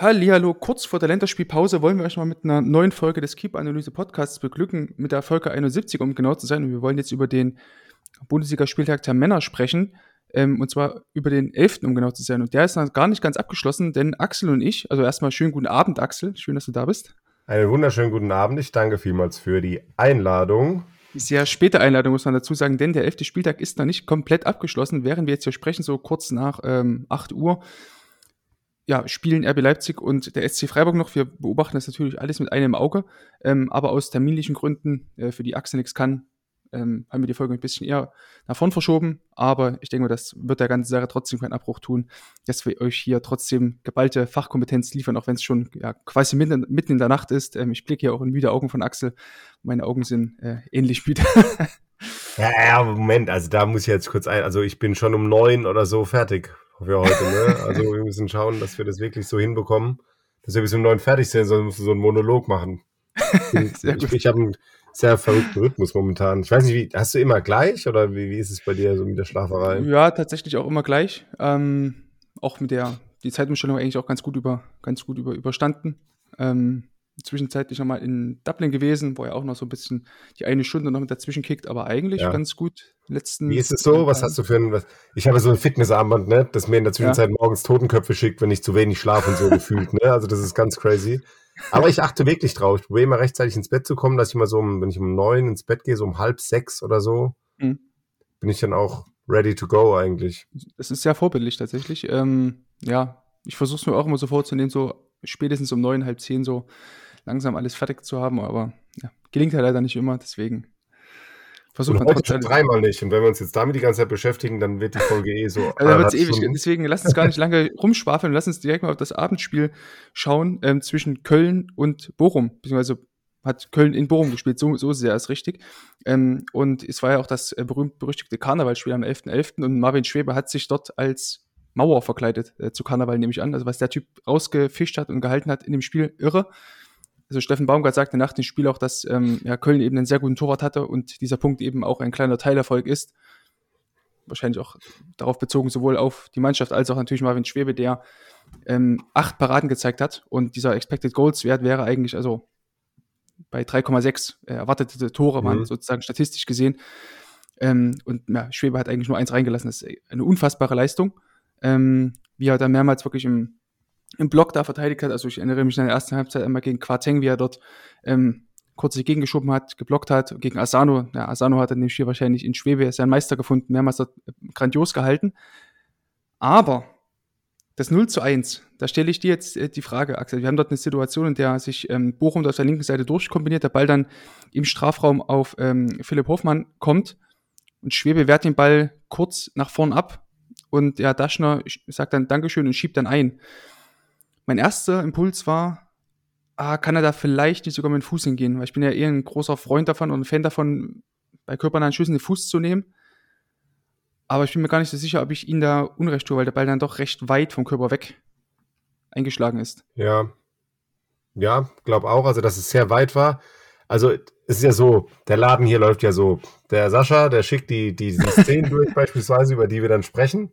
Hallihallo, kurz vor der Länderspielpause wollen wir euch mal mit einer neuen Folge des Keep-Analyse-Podcasts beglücken, mit der Folge 71, um genau zu sein. Und wir wollen jetzt über den Bundesligaspieltag der Männer sprechen, ähm, und zwar über den 11., um genau zu sein. Und der ist noch gar nicht ganz abgeschlossen, denn Axel und ich, also erstmal schönen guten Abend, Axel, schön, dass du da bist. Einen wunderschönen guten Abend, ich danke vielmals für die Einladung. Sehr späte Einladung, muss man dazu sagen, denn der 11. Spieltag ist noch nicht komplett abgeschlossen, während wir jetzt hier sprechen, so kurz nach ähm, 8 Uhr ja, spielen RB Leipzig und der SC Freiburg noch. Wir beobachten das natürlich alles mit einem Auge, ähm, aber aus terminlichen Gründen, äh, für die Axel nichts kann, ähm, haben wir die Folge ein bisschen eher nach vorn verschoben. Aber ich denke mal, das wird der ganzen Sache trotzdem keinen Abbruch tun, dass wir euch hier trotzdem geballte Fachkompetenz liefern, auch wenn es schon ja, quasi mitten, mitten in der Nacht ist. Ähm, ich blicke hier auch in müde Augen von Axel. Meine Augen sind äh, ähnlich müde. Ja, ja, Moment, also da muss ich jetzt kurz ein, also ich bin schon um neun oder so fertig für heute, ne? Also wir müssen schauen, dass wir das wirklich so hinbekommen, dass wir bis um neun fertig sind, sonst musst du so einen Monolog machen. Sehr ich gut. ich habe einen sehr verrückten Rhythmus momentan. Ich weiß nicht, wie, hast du immer gleich oder wie, wie ist es bei dir so mit der Schlaferei? Ja, tatsächlich auch immer gleich. Ähm, auch mit der die Zeitumstellung eigentlich auch ganz gut über ganz gut über überstanden. Ähm, zwischenzeitlich nochmal in Dublin gewesen, wo er auch noch so ein bisschen die eine Stunde noch mit dazwischen kickt, aber eigentlich Ja. ganz gut. Letzten Wie ist es so? Was hast du für ein, was, ich habe so ein Fitnessarmband, ne, das mir in der Zwischenzeit morgens Totenköpfe schickt, wenn ich zu wenig schlafe und so gefühlt, ne? Also das ist ganz crazy. Aber ich achte wirklich drauf. Ich probiere immer rechtzeitig ins Bett zu kommen, dass ich immer so, um, wenn ich um neun ins Bett gehe, so um halb sechs oder so, Mhm. bin ich dann auch ready to go eigentlich. Das ist sehr vorbildlich tatsächlich. Ähm, ja, ich versuche es mir auch immer so vorzunehmen, so spätestens um neun, halb zehn so langsam alles fertig zu haben, aber ja, gelingt halt leider nicht immer, deswegen versucht man heute schon dreimal nicht. Und wenn wir uns jetzt damit die ganze Zeit beschäftigen, dann wird die Folge eh so. Also da anderthalb wird's ewig. Stunden. Deswegen lass uns gar nicht lange rumschwafeln. Lass uns direkt mal auf das Abendspiel schauen ähm, zwischen Köln und Bochum. Beziehungsweise hat Köln in Bochum gespielt. So, so sehr ist richtig. Ähm, und es war ja auch das äh, berühmt-berüchtigte Karnevalspiel am 11.11. Und Marvin Schwebe hat sich dort als Mauer verkleidet äh, zu Karneval, nehme ich an. Also was der Typ rausgefischt hat und gehalten hat in dem Spiel, irre. Also Steffen Baumgart sagte nach dem Spiel auch, dass ähm, ja, Köln eben einen sehr guten Torwart hatte und dieser Punkt eben auch ein kleiner Teilerfolg ist wahrscheinlich auch darauf bezogen, sowohl auf die Mannschaft als auch natürlich Marvin Schwebe, der ähm, acht Paraden gezeigt hat. Und dieser Expected Goals Wert wäre eigentlich also bei 3,6 äh, erwartete Tore waren Mhm. sozusagen statistisch gesehen. Ähm, und ja, Schwebe hat eigentlich nur eins reingelassen. Das ist eine unfassbare Leistung. Ähm, wie er da mehrmals wirklich im, im Block da verteidigt hat. Also ich erinnere mich an der ersten Halbzeit einmal gegen Quarteng, wie er dort ähm, kurz sich gegengeschoben hat, geblockt hat, gegen Asano. Ja, Asano hat in dem Spiel wahrscheinlich in Schwebe seinen Meister gefunden, mehrmals dort äh, grandios gehalten. Aber das 0 zu 1, da stelle ich dir jetzt äh, die Frage, Axel. Wir haben dort eine Situation, in der sich ähm, Bochum auf der linken Seite durchkombiniert, der Ball dann im Strafraum auf ähm, Philipp Hofmann kommt und Schwebe wehrt den Ball kurz nach vorn ab und ja, Daschner sagt dann Dankeschön und schiebt dann ein. Mein erster Impuls war, ah, kann er da vielleicht nicht sogar mit dem Fuß hingehen? Weil ich bin ja eher ein großer Freund davon und ein Fan davon, bei körpernahen Schüssen den Fuß zu nehmen. Aber ich bin mir gar nicht so sicher, ob ich ihn da unrecht tue, weil der Ball dann doch recht weit vom Körper weg eingeschlagen ist. Ja. Ja, glaube auch, also dass es sehr weit war. Also es ist ja so, der Laden hier läuft ja so. Der Sascha, der schickt die, die, die Szenen durch beispielsweise, über die wir dann sprechen.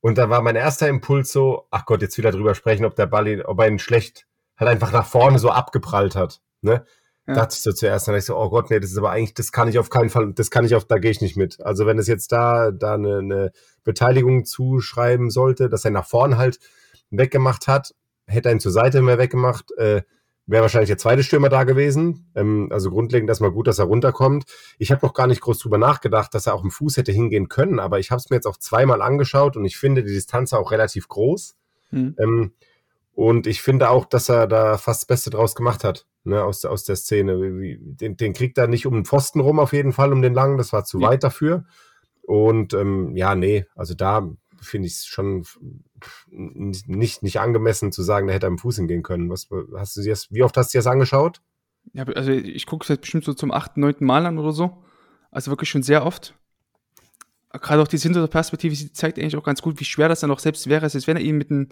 Und da war mein erster Impuls so, ach Gott, jetzt wieder drüber sprechen, ob der Ball ihn, ob er ihn schlecht halt einfach nach vorne so abgeprallt hat. Ne? Ja. Dachte ich so zuerst, dann dachte ich so, oh Gott, nee, das ist aber eigentlich, das kann ich auf keinen Fall, das kann ich auf, da gehe ich nicht mit. Also wenn es jetzt da, da eine, eine Beteiligung zuschreiben sollte, dass er nach vorne halt weggemacht hat, hätte er ihn zur Seite mehr weggemacht, äh, wäre wahrscheinlich der zweite Stürmer da gewesen. Ähm, also grundlegend erstmal gut, dass er runterkommt. Ich habe noch gar nicht groß drüber nachgedacht, dass er auch im Fuß hätte hingehen können, aber ich habe es mir jetzt auch zweimal angeschaut und ich finde die Distanz auch relativ groß. Hm. Ähm, und ich finde auch, dass er da fast das Beste draus gemacht hat, ne, aus, aus der Szene. Den, den kriegt er nicht um den Pfosten rum, auf jeden Fall, um den langen, das war zu Ja. weit dafür. Und ähm, ja, nee, also da finde ich schon nicht, nicht angemessen zu sagen, da hätte er im Fuß hingehen können. Was hast du das, wie oft hast du dir das angeschaut? Ja, also ich gucke es jetzt bestimmt so zum achten, neunten Mal an oder so. Also wirklich schon sehr oft. Gerade auch die Hinterperspektive zeigt eigentlich auch ganz gut, wie schwer das dann auch selbst wäre, als wenn er ihn mit dem,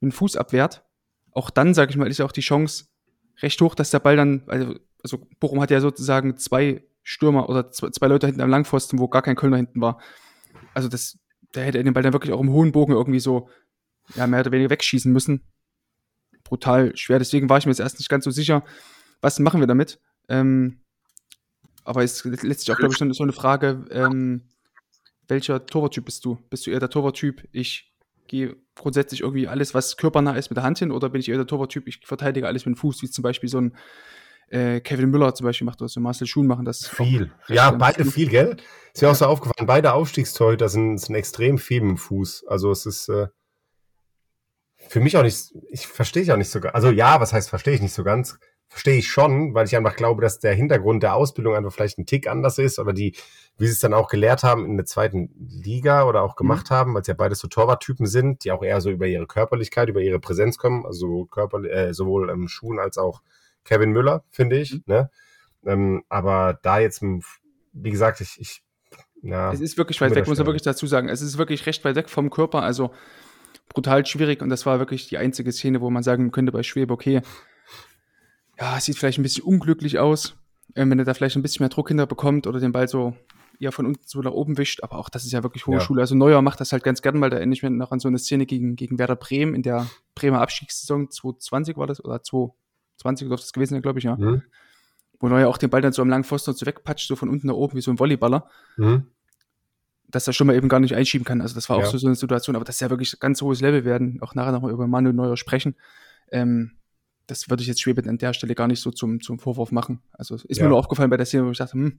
mit dem Fuß abwehrt. Auch dann, sage ich mal, ist ja auch die Chance recht hoch, dass der Ball dann, also, also Bochum hat ja sozusagen zwei Stürmer oder zwei, zwei Leute hinten am Langpfosten, wo gar kein Kölner hinten war. Also das, der hätte den Ball dann wirklich auch im hohen Bogen irgendwie so, ja, mehr oder weniger wegschießen müssen. Brutal schwer. Deswegen war ich mir jetzt erst nicht ganz so sicher, was machen wir damit. Ähm, aber es ist letztlich auch, glaube ich, so eine Frage, ähm, welcher Torwarttyp bist du? Bist du eher der Torwarttyp, ich gehe grundsätzlich irgendwie alles, was körpernah ist, mit der Hand hin, oder bin ich eher der Torwarttyp, ich verteidige alles mit dem Fuß, wie zum Beispiel so ein äh, Kevin Müller zum Beispiel macht oder so Marcel Schuhn machen das. Viel. Ja, beide viel, gell? Ist mir auch so aufgefallen, beide Aufstiegstorhüter sind, sind extrem viel dem Fuß. Also es ist äh, für mich auch nicht, ich verstehe ich auch nicht so ganz. Also ja, was heißt verstehe ich nicht so ganz? Verstehe ich schon, weil ich einfach glaube, dass der Hintergrund der Ausbildung einfach vielleicht ein Tick anders ist oder die, wie sie es dann auch gelehrt haben in der zweiten Liga oder auch gemacht mhm. haben, weil es ja beides so Torwarttypen sind, die auch eher so über ihre Körperlichkeit, über ihre Präsenz kommen, also Körper, äh, sowohl ähm, Schuhen als auch Kevin Müller, finde ich. Mhm. Ne? Ähm, aber da jetzt, wie gesagt, ich, ich ja, es ist wirklich weit weg, muss man wirklich dazu sagen. Es ist wirklich recht weit weg vom Körper, also brutal schwierig und das war wirklich die einzige Szene, wo man sagen könnte bei Schwebe, okay, ja, sieht vielleicht ein bisschen unglücklich aus, äh, wenn er da vielleicht ein bisschen mehr Druck hinterbekommt oder den Ball so eher von unten so nach oben wischt, aber auch das ist ja wirklich hohe ja. Schule. Also Neuer macht das halt ganz gern, weil da erinnere ich mich noch an so eine Szene gegen, gegen Werder Bremen in der Bremer Abstiegssaison 2020 war das oder 2020 dürfte das gewesen sein, glaube ich, ja. Mhm. Wo Neuer auch den Ball dann so am langen Pfosten so wegpatscht, so von unten nach oben wie so ein Volleyballer. Mhm. Dass er schon mal eben gar nicht einschieben kann. Also das war auch ja. so, so eine Situation, aber das ist ja wirklich ganz hohes Level werden. Auch nachher nochmal über Manuel Neuer sprechen. Ähm, das würde ich jetzt Schwebe an der Stelle gar nicht so zum, zum Vorwurf machen. Also ist ja. mir nur aufgefallen bei der Szene, wo ich dachte, hm,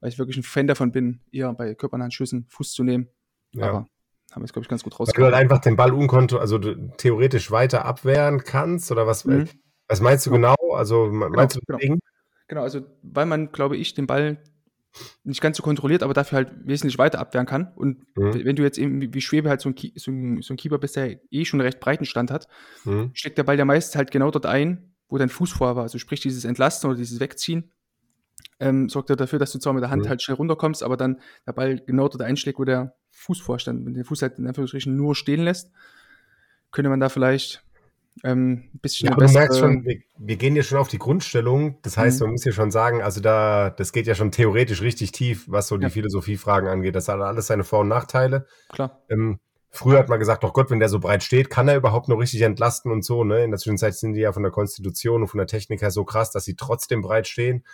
weil ich wirklich ein Fan davon bin, eher bei körpernahen Schüssen Fuß zu nehmen. Ja. Aber haben wir es, glaube ich, ganz gut rausgekommen. Weil du halt einfach den Ball unkonto, also theoretisch weiter abwehren kannst oder was, mhm. Was meinst du genau? Also meinst genau, du genau. genau, also weil man, glaube ich, den Ball nicht ganz so kontrolliert, aber dafür halt wesentlich weiter abwehren kann. Und mhm. wenn du jetzt eben wie Schwebe halt so ein, so ein, so ein Keeper bist, der eh schon einen recht breiten Stand hat, mhm. steckt der Ball ja meist halt genau dort ein, wo dein Fuß vorher war. Also sprich dieses Entlasten oder dieses Wegziehen ähm, sorgt er dafür, dass du zwar mit der Hand mhm. halt schnell runterkommst, aber dann der Ball genau dort einschlägt, wo der Fuß vorstand. Wenn der Fuß halt in Anführungsstrichen nur stehen lässt, könnte man da vielleicht ähm, ein bisschen. Ja, aber du merkst schon, wir, wir, gehen ja schon auf die Grundstellung. Das heißt, mhm. man muss ja schon sagen, also da, das geht ja schon theoretisch richtig tief, was so die ja. Philosophiefragen angeht. Das hat alles seine Vor- und Nachteile. Klar. Ähm, früher hat man gesagt, doch Gott, wenn der so breit steht, kann er überhaupt noch richtig entlasten und so. Ne? In der Zwischenzeit sind die ja von der Konstitution und von der Technik her so krass, dass sie trotzdem breit stehen,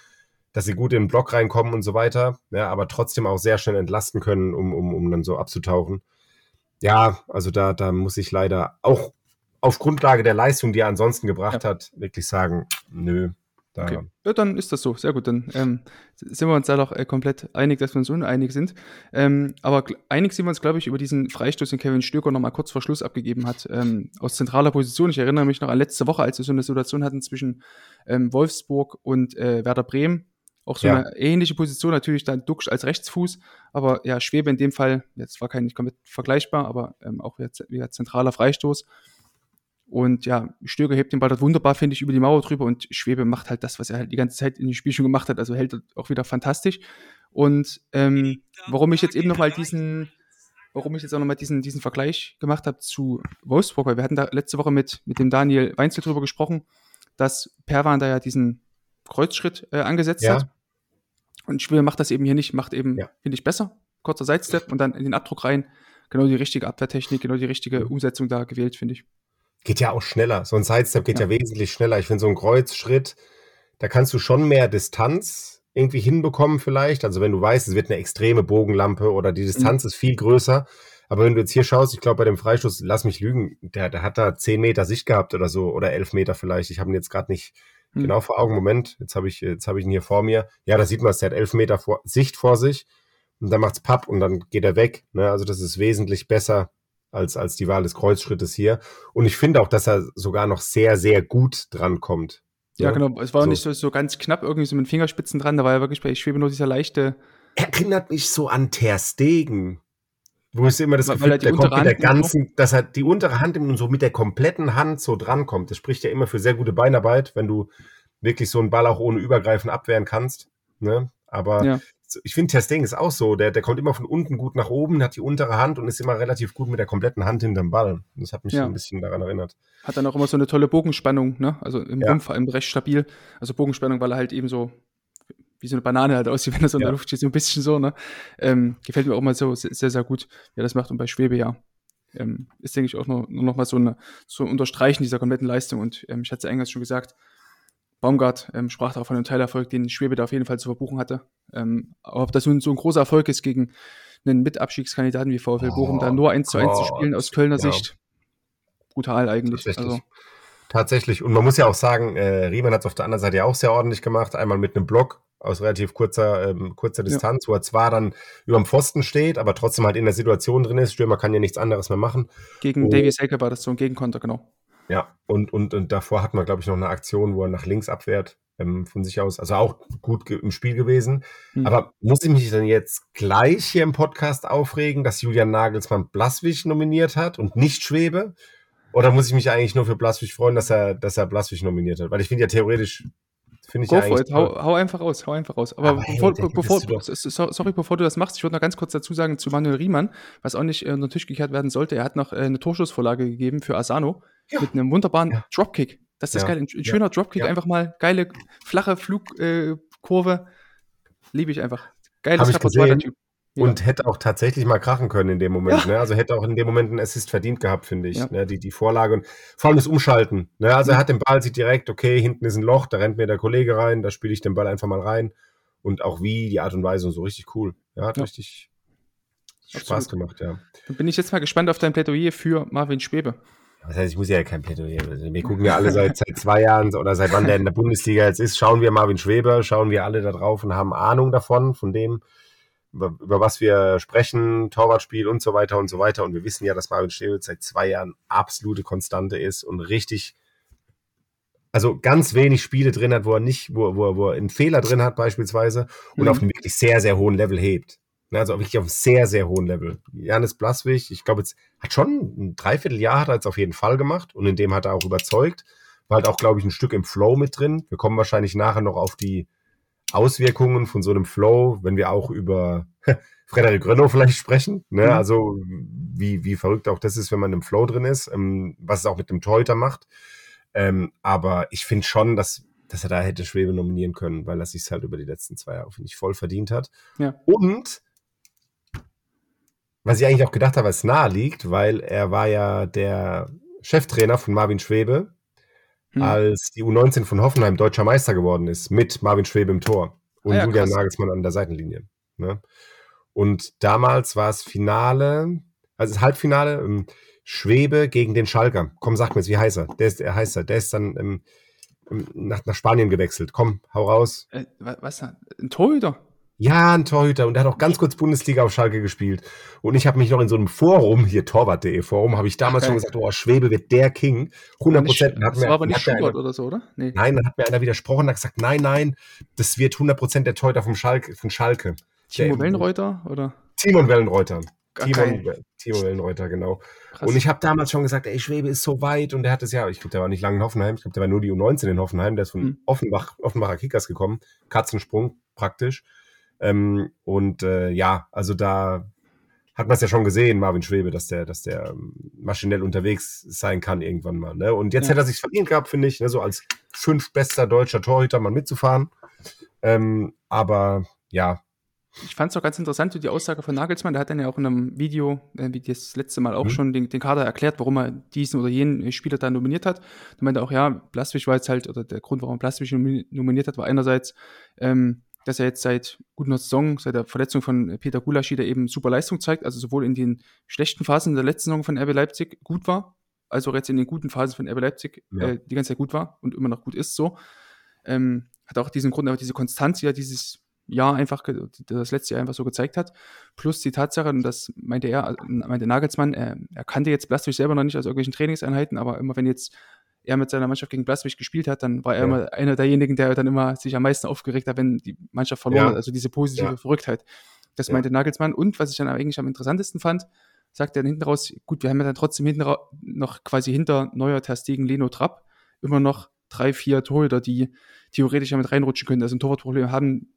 dass sie gut in den Block reinkommen und so weiter, ja, aber trotzdem auch sehr schnell entlasten können, um, um, um dann so abzutauchen. Ja, also da, da muss ich leider auch auf Grundlage der Leistung, die er ansonsten gebracht ja. hat, wirklich sagen, nö. Da. Okay. Ja, dann ist das so. Sehr gut. Dann ähm, sind wir uns da doch äh, komplett einig, dass wir uns uneinig sind. Ähm, aber einig sind wir uns, glaube ich, über diesen Freistoß, den Kevin Stöger nochmal kurz vor Schluss abgegeben hat, ähm, aus zentraler Position. Ich erinnere mich noch an letzte Woche, als wir so eine Situation hatten zwischen ähm, Wolfsburg und äh, Werder Bremen. Auch so ja. eine ähnliche Position, natürlich dann Duxch als Rechtsfuß, aber ja, Schwebe in dem Fall, jetzt war kein nicht komplett vergleichbar, aber ähm, auch wieder, wieder zentraler Freistoß. Und ja, Stöger hebt den Ball dort wunderbar, finde ich, über die Mauer drüber und Schwebe macht halt das, was er halt die ganze Zeit in dem Spiel schon gemacht hat, also hält auch wieder fantastisch. Und ähm, warum ich jetzt eben nochmal diesen, warum ich jetzt auch nochmal diesen, diesen Vergleich gemacht habe zu Wolfsburg, weil wir hatten da letzte Woche mit, mit dem Daniel Weinzel drüber gesprochen, dass Perwan da ja diesen Kreuzschritt äh, angesetzt ja. hat. Und Schwebe macht das eben hier nicht, macht eben, ja. finde ich, besser. Kurzer Sidestep und dann in den Abdruck rein. Genau die richtige Abwehrtechnik, genau die richtige mhm. Umsetzung da gewählt, finde ich geht ja auch schneller. So ein Sidestep geht ja, ja wesentlich schneller. Ich finde, so ein Kreuzschritt, da kannst du schon mehr Distanz irgendwie hinbekommen vielleicht. Also wenn du weißt, es wird eine extreme Bogenlampe oder die Distanz mhm. ist viel größer. Aber wenn du jetzt hier schaust, ich glaube bei dem Freistoß, lass mich lügen, der, der hat da zehn Meter Sicht gehabt oder so oder elf Meter vielleicht. Ich habe ihn jetzt gerade nicht mhm. genau vor Augen. Moment, jetzt habe ich, jetzt habe ich ihn hier vor mir. Ja, da sieht man es, der hat elf Meter vor, Sicht vor sich und dann macht's Papp und dann geht er weg. Ne? Also das ist wesentlich besser als, als die Wahl des Kreuzschrittes hier. Und ich finde auch, dass er sogar noch sehr, sehr gut dran kommt. Ja, ja genau. Es war so. nicht so, so ganz knapp irgendwie so mit Fingerspitzen dran. Da war ja wirklich bei Schwebe nur dieser leichte. Erinnert mich so an Ter Stegen. Wo ist immer das Gefühl, er der kommt mit der ganzen, dass er die untere Hand und so mit der kompletten Hand so drankommt. Das spricht ja immer für sehr gute Beinarbeit, wenn du wirklich so einen Ball auch ohne Übergreifen abwehren kannst. Ne? Aber Ja. Ich finde, Testing ist auch so. Der, der kommt immer von unten gut nach oben, hat die untere Hand und ist immer relativ gut mit der kompletten Hand hinterm Ball. Das hat mich Ja. ein bisschen daran erinnert. Hat dann auch immer so eine tolle Bogenspannung, ne? Also im Ja. Rumpf vor allem recht stabil. Also Bogenspannung, weil er halt eben so wie so eine Banane halt aussieht, wenn er so in Ja. der Luft steht, so ein bisschen so, ne? Ähm, gefällt mir auch mal so se- sehr, sehr gut, wie er das macht. Und bei Schwebe, ja, ähm, ist, denke ich, auch nur, nur noch mal so, eine, so ein Unterstreichen dieser kompletten Leistung. Und ähm, ich hatte es ja eingangs schon gesagt, Baumgart ähm, sprach da von einem Teilerfolg, den Schwebe da auf jeden Fall zu verbuchen hatte. Ähm, ob das nun so ein großer Erfolg ist gegen einen Mitabstiegskandidaten wie VfL Bochum, da nur 1 zu 1 zu spielen aus Kölner Ja. Sicht, brutal eigentlich. Tatsächlich. Also, Tatsächlich. Und man muss ja auch sagen, äh, Riemann hat es auf der anderen Seite ja auch sehr ordentlich gemacht. Einmal mit einem Block aus relativ kurzer, ähm, kurzer Ja. Distanz, wo er zwar dann über dem Pfosten steht, aber trotzdem halt in der Situation drin ist. Stürmer kann ja nichts anderes mehr machen. gegen Oh. Davy Selke war das so ein Gegenkonter, genau. Ja, und, und, und davor hat man, glaube ich, noch eine Aktion, wo er nach links abwehrt ähm, von sich aus. Also auch gut im Spiel gewesen. Hm. Aber muss ich mich dann jetzt gleich hier im Podcast aufregen, dass Julian Nagelsmann Blaswig nominiert hat und nicht Schwebe? Oder muss ich mich eigentlich nur für Blaswig freuen, dass er, dass er Blaswig nominiert hat? Weil ich finde ja theoretisch, finde ich Go ja for it, hau, hau einfach raus, hau einfach raus. Aber, Aber hey, bevor, hättest bevor, so- sorry, bevor du das machst, ich würde noch ganz kurz dazu sagen zu Manuel Riemann, was auch nicht äh, unter den Tisch gekehrt werden sollte. Er hat noch äh, eine Torschussvorlage gegeben für Asano Ja. mit einem wunderbaren Ja. Dropkick. Das ist das Ja. geil. Ein, ein schöner Dropkick, einfach mal geile, flache Flugkurve. Äh. Liebe ich einfach. Geiles Repertoire, der. Typ. Ja. Und hätte auch tatsächlich mal krachen können in dem Moment. Ne? Also hätte auch in dem Moment einen Assist verdient gehabt, finde ich. Ja. Ne? Die, die Vorlage und vor allem das Umschalten. Ne? Also Mhm. er hat den Ball, sieht direkt, okay, hinten ist ein Loch, da rennt mir der Kollege rein, da spiele ich den Ball einfach mal rein. Und auch wie, die Art und Weise und so richtig cool. Ja, hat Ja. richtig Spaß Absolut. gemacht, ja. Dann bin ich jetzt mal gespannt auf dein Plädoyer für Marvin Schwebe. Das heißt, ich muss ja kein Plädoyer. Wir gucken ja alle seit, seit zwei Jahren oder seit wann der in der Bundesliga jetzt ist, schauen wir Marvin Schweber, schauen wir alle da drauf und haben Ahnung davon, von dem, über, über was wir sprechen, Torwartspiel und so weiter und so weiter. Und wir wissen ja, dass Marvin Schweber seit zwei Jahren absolute Konstante ist und richtig, also ganz wenig Spiele drin hat, wo er nicht, wo, wo, wo er einen Fehler drin hat beispielsweise und Mhm. auf einem wirklich sehr, sehr hohen Level hebt. Ne, Also wirklich auf einem sehr, sehr hohen Level. Janis Blaswig, ich glaube, jetzt hat schon ein Dreivierteljahr hat er jetzt auf jeden Fall gemacht und in dem hat er auch überzeugt. War halt auch, glaube ich, ein Stück im Flow mit drin. Wir kommen wahrscheinlich nachher noch auf die Auswirkungen von so einem Flow, wenn wir auch über Frederik Renault vielleicht sprechen. Ne? Mhm. Also wie, wie verrückt auch das ist, wenn man im Flow drin ist, ähm, was es auch mit dem Torhüter macht. Ähm, aber ich finde schon, dass, dass er da hätte Schwebe nominieren können, weil er sich halt über die letzten zwei Jahre, finde ich, voll verdient hat. Ja. Und was ich eigentlich auch gedacht habe, was nahe liegt, weil er war ja der Cheftrainer von Marvin Schwebe, Hm. als die U19 von Hoffenheim deutscher Meister geworden ist, mit Marvin Schwebe im Tor und Ah ja, Julian krass. Nagelsmann an der Seitenlinie. Ne? Und damals war es Finale, also das Halbfinale, ähm, Schwebe gegen den Schalker. Komm, sag mir jetzt, wie heißt er? Der ist, der heißt er. Der ist dann ähm, nach, nach Spanien gewechselt. Komm, hau raus. Äh, wa- was? da? Ein Torhüter? Ja, ein Torhüter. Und der hat auch ganz kurz Bundesliga auf Schalke gespielt. Und ich habe mich noch in so einem Forum, hier torwart.de Forum, habe ich damals schon gesagt, oh, Schwebe wird der King. 100 Prozent. Das war aber nicht Schubert oder so, oder? Nee. Nein, dann hat mir einer widersprochen, hat gesagt, nein, nein, das wird 100 Prozent der Torhüter vom Schalke, von Schalke. Timo Wellenreuter? Oder? Timon Wellenreuter. Ah, Timon, geil. Timo Wellenreuter, genau. Krass. Und ich habe damals schon gesagt, ey, Schwebe ist so weit und der hat es ja, ich glaube, der war nicht lange in Hoffenheim, ich glaube, der war nur die U19 in Hoffenheim, der ist von Mhm. Offenbach, Offenbacher Kickers gekommen, Katzensprung praktisch. Ähm, und äh, ja, also da hat man es ja schon gesehen, Marvin Schwebe, dass der, dass der ähm, maschinell unterwegs sein kann irgendwann mal. Ne? Und jetzt Ja. hätte er sich verdient gehabt, finde ich, ne? so als fünf bester deutscher Torhüter mal mitzufahren. Ähm, aber ja, Ich fand es auch ganz interessant, so die Aussage von Nagelsmann, der hat dann ja auch in einem Video, äh, wie das letzte Mal auch Mhm. schon, den, den Kader erklärt, warum er diesen oder jenen Spieler da nominiert hat. Da meinte er auch, ja, Blaswig war jetzt halt, oder der Grund, warum Blaswig nomi- nominiert hat, war einerseits, ähm, dass er jetzt seit gut einer Saison, seit der Verletzung von äh, Peter Gulaschi, der eben super Leistung zeigt, also sowohl in den schlechten Phasen der letzten Saison von RB Leipzig gut war, als auch jetzt in den guten Phasen von RB Leipzig Ja. äh, die ganze Zeit gut war und immer noch gut ist so. Ähm, hat auch diesen Grund, aber diese Konstanz, die er dieses Jahr einfach, das letzte Jahr einfach so gezeigt hat. Plus die Tatsache, und das meinte er, äh, meinte Nagelsmann, er, er kannte jetzt Blaswig selber noch nicht aus irgendwelchen Trainingseinheiten, aber immer wenn jetzt er mit seiner Mannschaft gegen Blaswig gespielt hat, dann war er Ja. immer einer derjenigen, der dann immer sich am meisten aufgeregt hat, wenn die Mannschaft verloren Ja. hat, also diese positive Ja. Verrücktheit. Das Ja. meinte Nagelsmann. Und was ich dann eigentlich am interessantesten fand, sagt er dann hinten raus, gut, wir haben ja dann trotzdem hinten noch quasi hinter Neuer, Ter Stegen, Leno, Trapp immer noch drei, vier Torhüter, die theoretisch ja mit reinrutschen können. Also ein Torwartproblem haben,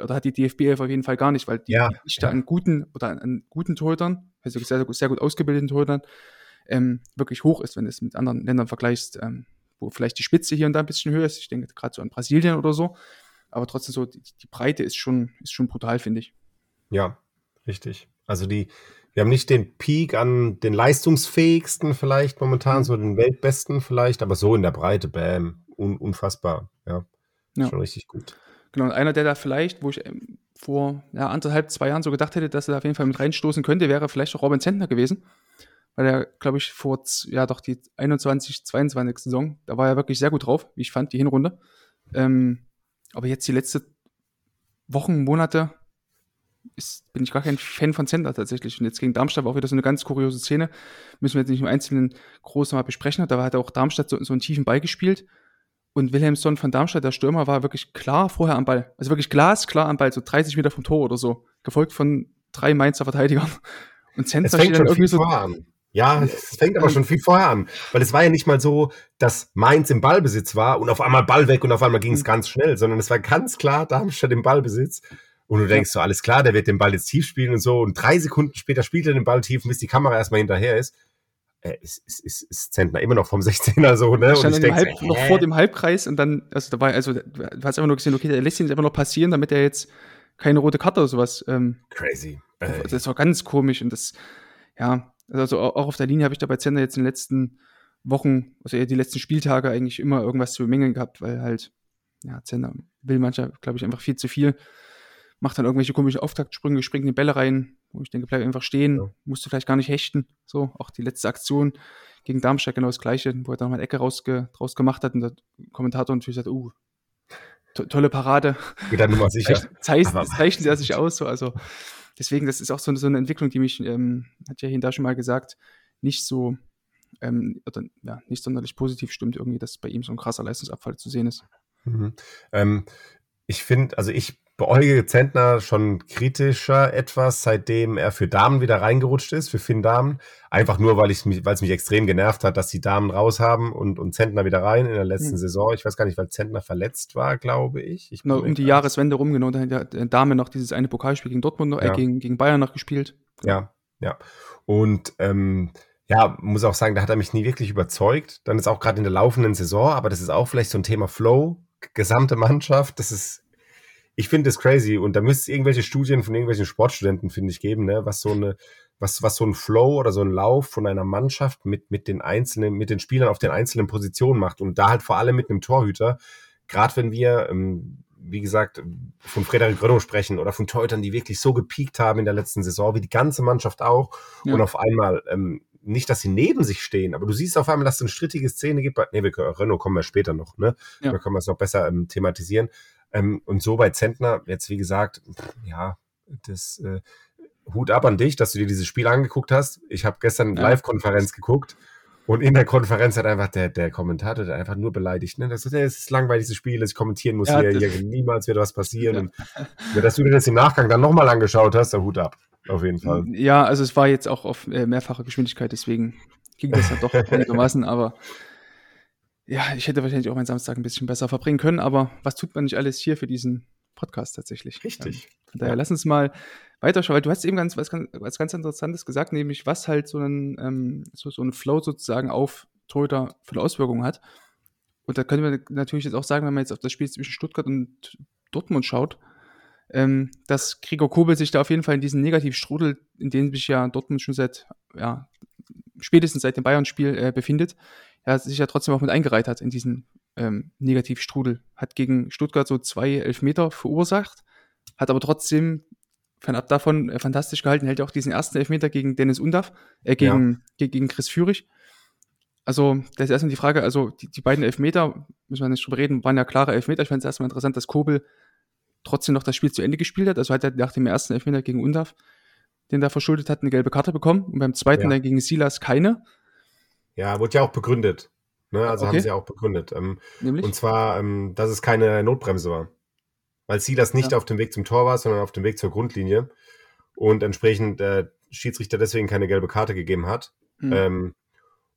oder hat die DFB auf jeden Fall gar nicht, weil die Ja, Dichte an guten oder an, an guten Torhütern, also sehr, sehr gut ausgebildeten Torhütern, ähm, wirklich hoch ist, wenn du es mit anderen Ländern vergleichst, ähm, wo vielleicht die Spitze hier und da ein bisschen höher ist. Ich denke gerade so an Brasilien oder so. Aber trotzdem so, die, die Breite ist schon, ist schon brutal, finde ich. Ja, richtig. Also die, wir haben nicht den Peak an den leistungsfähigsten vielleicht momentan, Mhm. so den weltbesten vielleicht, aber so in der Breite, bam, un, unfassbar. Ja, Ja. schon richtig gut. Genau, und einer, der da vielleicht, wo ich ähm, vor ja, anderthalb, zwei Jahren so gedacht hätte, dass er da auf jeden Fall mit reinstoßen könnte, wäre vielleicht auch Robin Zentner gewesen. Weil er, glaube ich, vor, ja doch, die 21, 22 Saison, da war er wirklich sehr gut drauf, wie ich fand, die Hinrunde. Ähm, aber jetzt die letzten Wochen, Monate ist, bin ich gar kein Fan von Zentner tatsächlich. Und jetzt gegen Darmstadt war auch wieder so eine ganz kuriose Szene. Müssen wir jetzt nicht im Einzelnen groß mal besprechen. Da hat auch Darmstadt so, so einen tiefen Ball gespielt. Und Wilhelmsson von Darmstadt, der Stürmer, war wirklich klar vorher am Ball. Also wirklich glasklar am Ball, so 30 Meter vom Tor oder so. Gefolgt von drei Mainzer Verteidigern. Und fängt steht dann irgendwie so. an. Ja, es fängt aber schon viel vorher an. Weil es war ja nicht mal so, dass Mainz im Ballbesitz war und auf einmal Ball weg und auf einmal ging es ganz schnell, sondern es war ganz klar Darmstadt im Ballbesitz. Und du denkst so, alles klar, der wird den Ball jetzt tief spielen und so. Und drei Sekunden später spielt er den Ball tief, bis die Kamera erstmal hinterher ist. Äh, ist, ist, ist, ist Zentner immer noch vom 16er so, ne? Und ich denk Halb, so, noch vor dem Halbkreis und dann, also da war, also du hast einfach nur gesehen, okay, der lässt ihn jetzt einfach noch passieren, damit er jetzt keine rote Karte oder sowas. Ähm, Crazy. Äh, das war ganz komisch und das, ja, also auch auf der Linie habe ich da bei Zender jetzt in den letzten Wochen, also eher die letzten Spieltage eigentlich immer irgendwas zu bemängeln gehabt, weil halt, ja, Zender will manchmal, glaube ich, einfach viel zu viel, macht dann irgendwelche komischen Auftaktsprünge, springt in die Bälle rein, wo ich denke, bleib einfach stehen, Ja. musst du vielleicht gar nicht hechten, so, auch die letzte Aktion gegen Darmstadt genau das gleiche, wo er dann mal eine Ecke rausge draus gemacht hat und der Kommentator natürlich sagt, uh, to tolle Parade, wieder Nummer sicher. zeichnen, zeichnen sie sich aus, so, also deswegen, das ist auch so, eine- so eine Entwicklung, die mich, ähm, hat ja hier da schon mal gesagt, nicht so, ähm, oder, ja, nicht sonderlich positiv stimmt irgendwie, dass bei ihm so ein krasser Leistungsabfall zu sehen ist. Mhm. Ähm, ich finde, also ich beäuge Zentner schon kritischer etwas, seitdem er für Damen wieder reingerutscht ist, für Finn Damen. Einfach nur, weil ich mich, es mich extrem genervt hat, dass die Damen raus haben und, und Zentner wieder rein in der letzten Mhm. Saison. Ich weiß gar nicht, weil Zentner verletzt war, glaube ich. ich mir um die Jahreswende rum, genau, da hat der Dame noch dieses eine Pokalspiel gegen Dortmund, noch, Ja. äh, gegen, gegen Bayern noch gespielt. Ja, ja. Und ähm, ja, muss auch sagen, da hat er mich nie wirklich überzeugt. Dann ist auch gerade in der laufenden Saison, aber das ist auch vielleicht so ein Thema Flow, gesamte Mannschaft. Das ist, ich finde das crazy. Und da müsste es irgendwelche Studien von irgendwelchen Sportstudenten, finde ich, geben, ne? was so eine, was, was so ein Flow oder so ein Lauf von einer Mannschaft mit, mit den einzelnen, mit den Spielern auf den einzelnen Positionen macht. Und da halt vor allem mit einem Torhüter. Gerade wenn wir, ähm, wie gesagt, von Frederik Rönno sprechen oder von Torhütern, die wirklich so gepiekt haben in der letzten Saison, wie die ganze Mannschaft auch. Ja. Und auf einmal, ähm, nicht, dass sie neben sich stehen, aber du siehst auf einmal, dass es eine strittige Szene gibt. Nee, wir, Renault kommen wir später noch, ne? Ja. Da können wir es noch besser ähm, thematisieren. Ähm, und so bei Zentner, jetzt wie gesagt, ja, das äh, Hut ab an dich, dass du dir dieses Spiel angeguckt hast. Ich habe gestern eine Ja. Live-Konferenz geguckt und in der Konferenz hat einfach der, der Kommentator der einfach nur beleidigt. Ne? Das, es ist langweilig, dieses Spiel, das ich kommentieren muss Ja, hier, das- hier, niemals wird was passieren. Ja. Und ja, dass du dir das im Nachgang dann nochmal angeschaut hast, der Hut ab. Auf jeden Fall. Ja, also es war jetzt auch auf äh, mehrfache Geschwindigkeit, deswegen ging das ja doch einigermaßen, aber ja, ich hätte wahrscheinlich auch meinen Samstag ein bisschen besser verbringen können, aber was tut man nicht alles hier für diesen Podcast tatsächlich? Richtig. Ähm, von daher Ja. lass uns mal weiterschauen, weil du hast eben ganz was, ganz was ganz Interessantes gesagt, nämlich was halt so einen ähm, so, so ein Flow sozusagen auf Torhüter für eine Auswirkung hat. Und da können wir natürlich jetzt auch sagen, wenn man jetzt auf das Spiel zwischen Stuttgart und Dortmund schaut, ähm, dass Gregor Kobel sich da auf jeden Fall in diesen Negativstrudel, in dem sich ja Dortmund schon seit, ja, spätestens seit dem Bayern-Spiel äh, befindet, ja, sich ja trotzdem auch mit eingereiht hat in diesen ähm, Negativstrudel. Hat gegen Stuttgart so zwei Elfmeter verursacht, hat aber trotzdem fernab davon äh, fantastisch gehalten, hält ja auch diesen ersten Elfmeter gegen Dennis Undaff, äh, gegen, ge gegen Chris Führig. Also, das ist erstmal die Frage, also die, die beiden Elfmeter, müssen wir nicht drüber reden, waren ja klare Elfmeter. Ich fand es erstmal interessant, dass Kobel trotzdem noch das Spiel zu Ende gespielt hat. Also hat er nach dem ersten Elfmeter gegen Undav, den er verschuldet hat, eine gelbe Karte bekommen und beim zweiten Ja. dann gegen Silas keine. Ja, wurde ja auch begründet. Ne? Also Okay. haben sie ja auch begründet. Ähm, Nämlich? und zwar, ähm, dass es keine Notbremse war. Weil Silas nicht Ja. auf dem Weg zum Tor war, sondern auf dem Weg zur Grundlinie. und entsprechend äh, Schiedsrichter deswegen keine gelbe Karte gegeben hat. Hm. Ähm,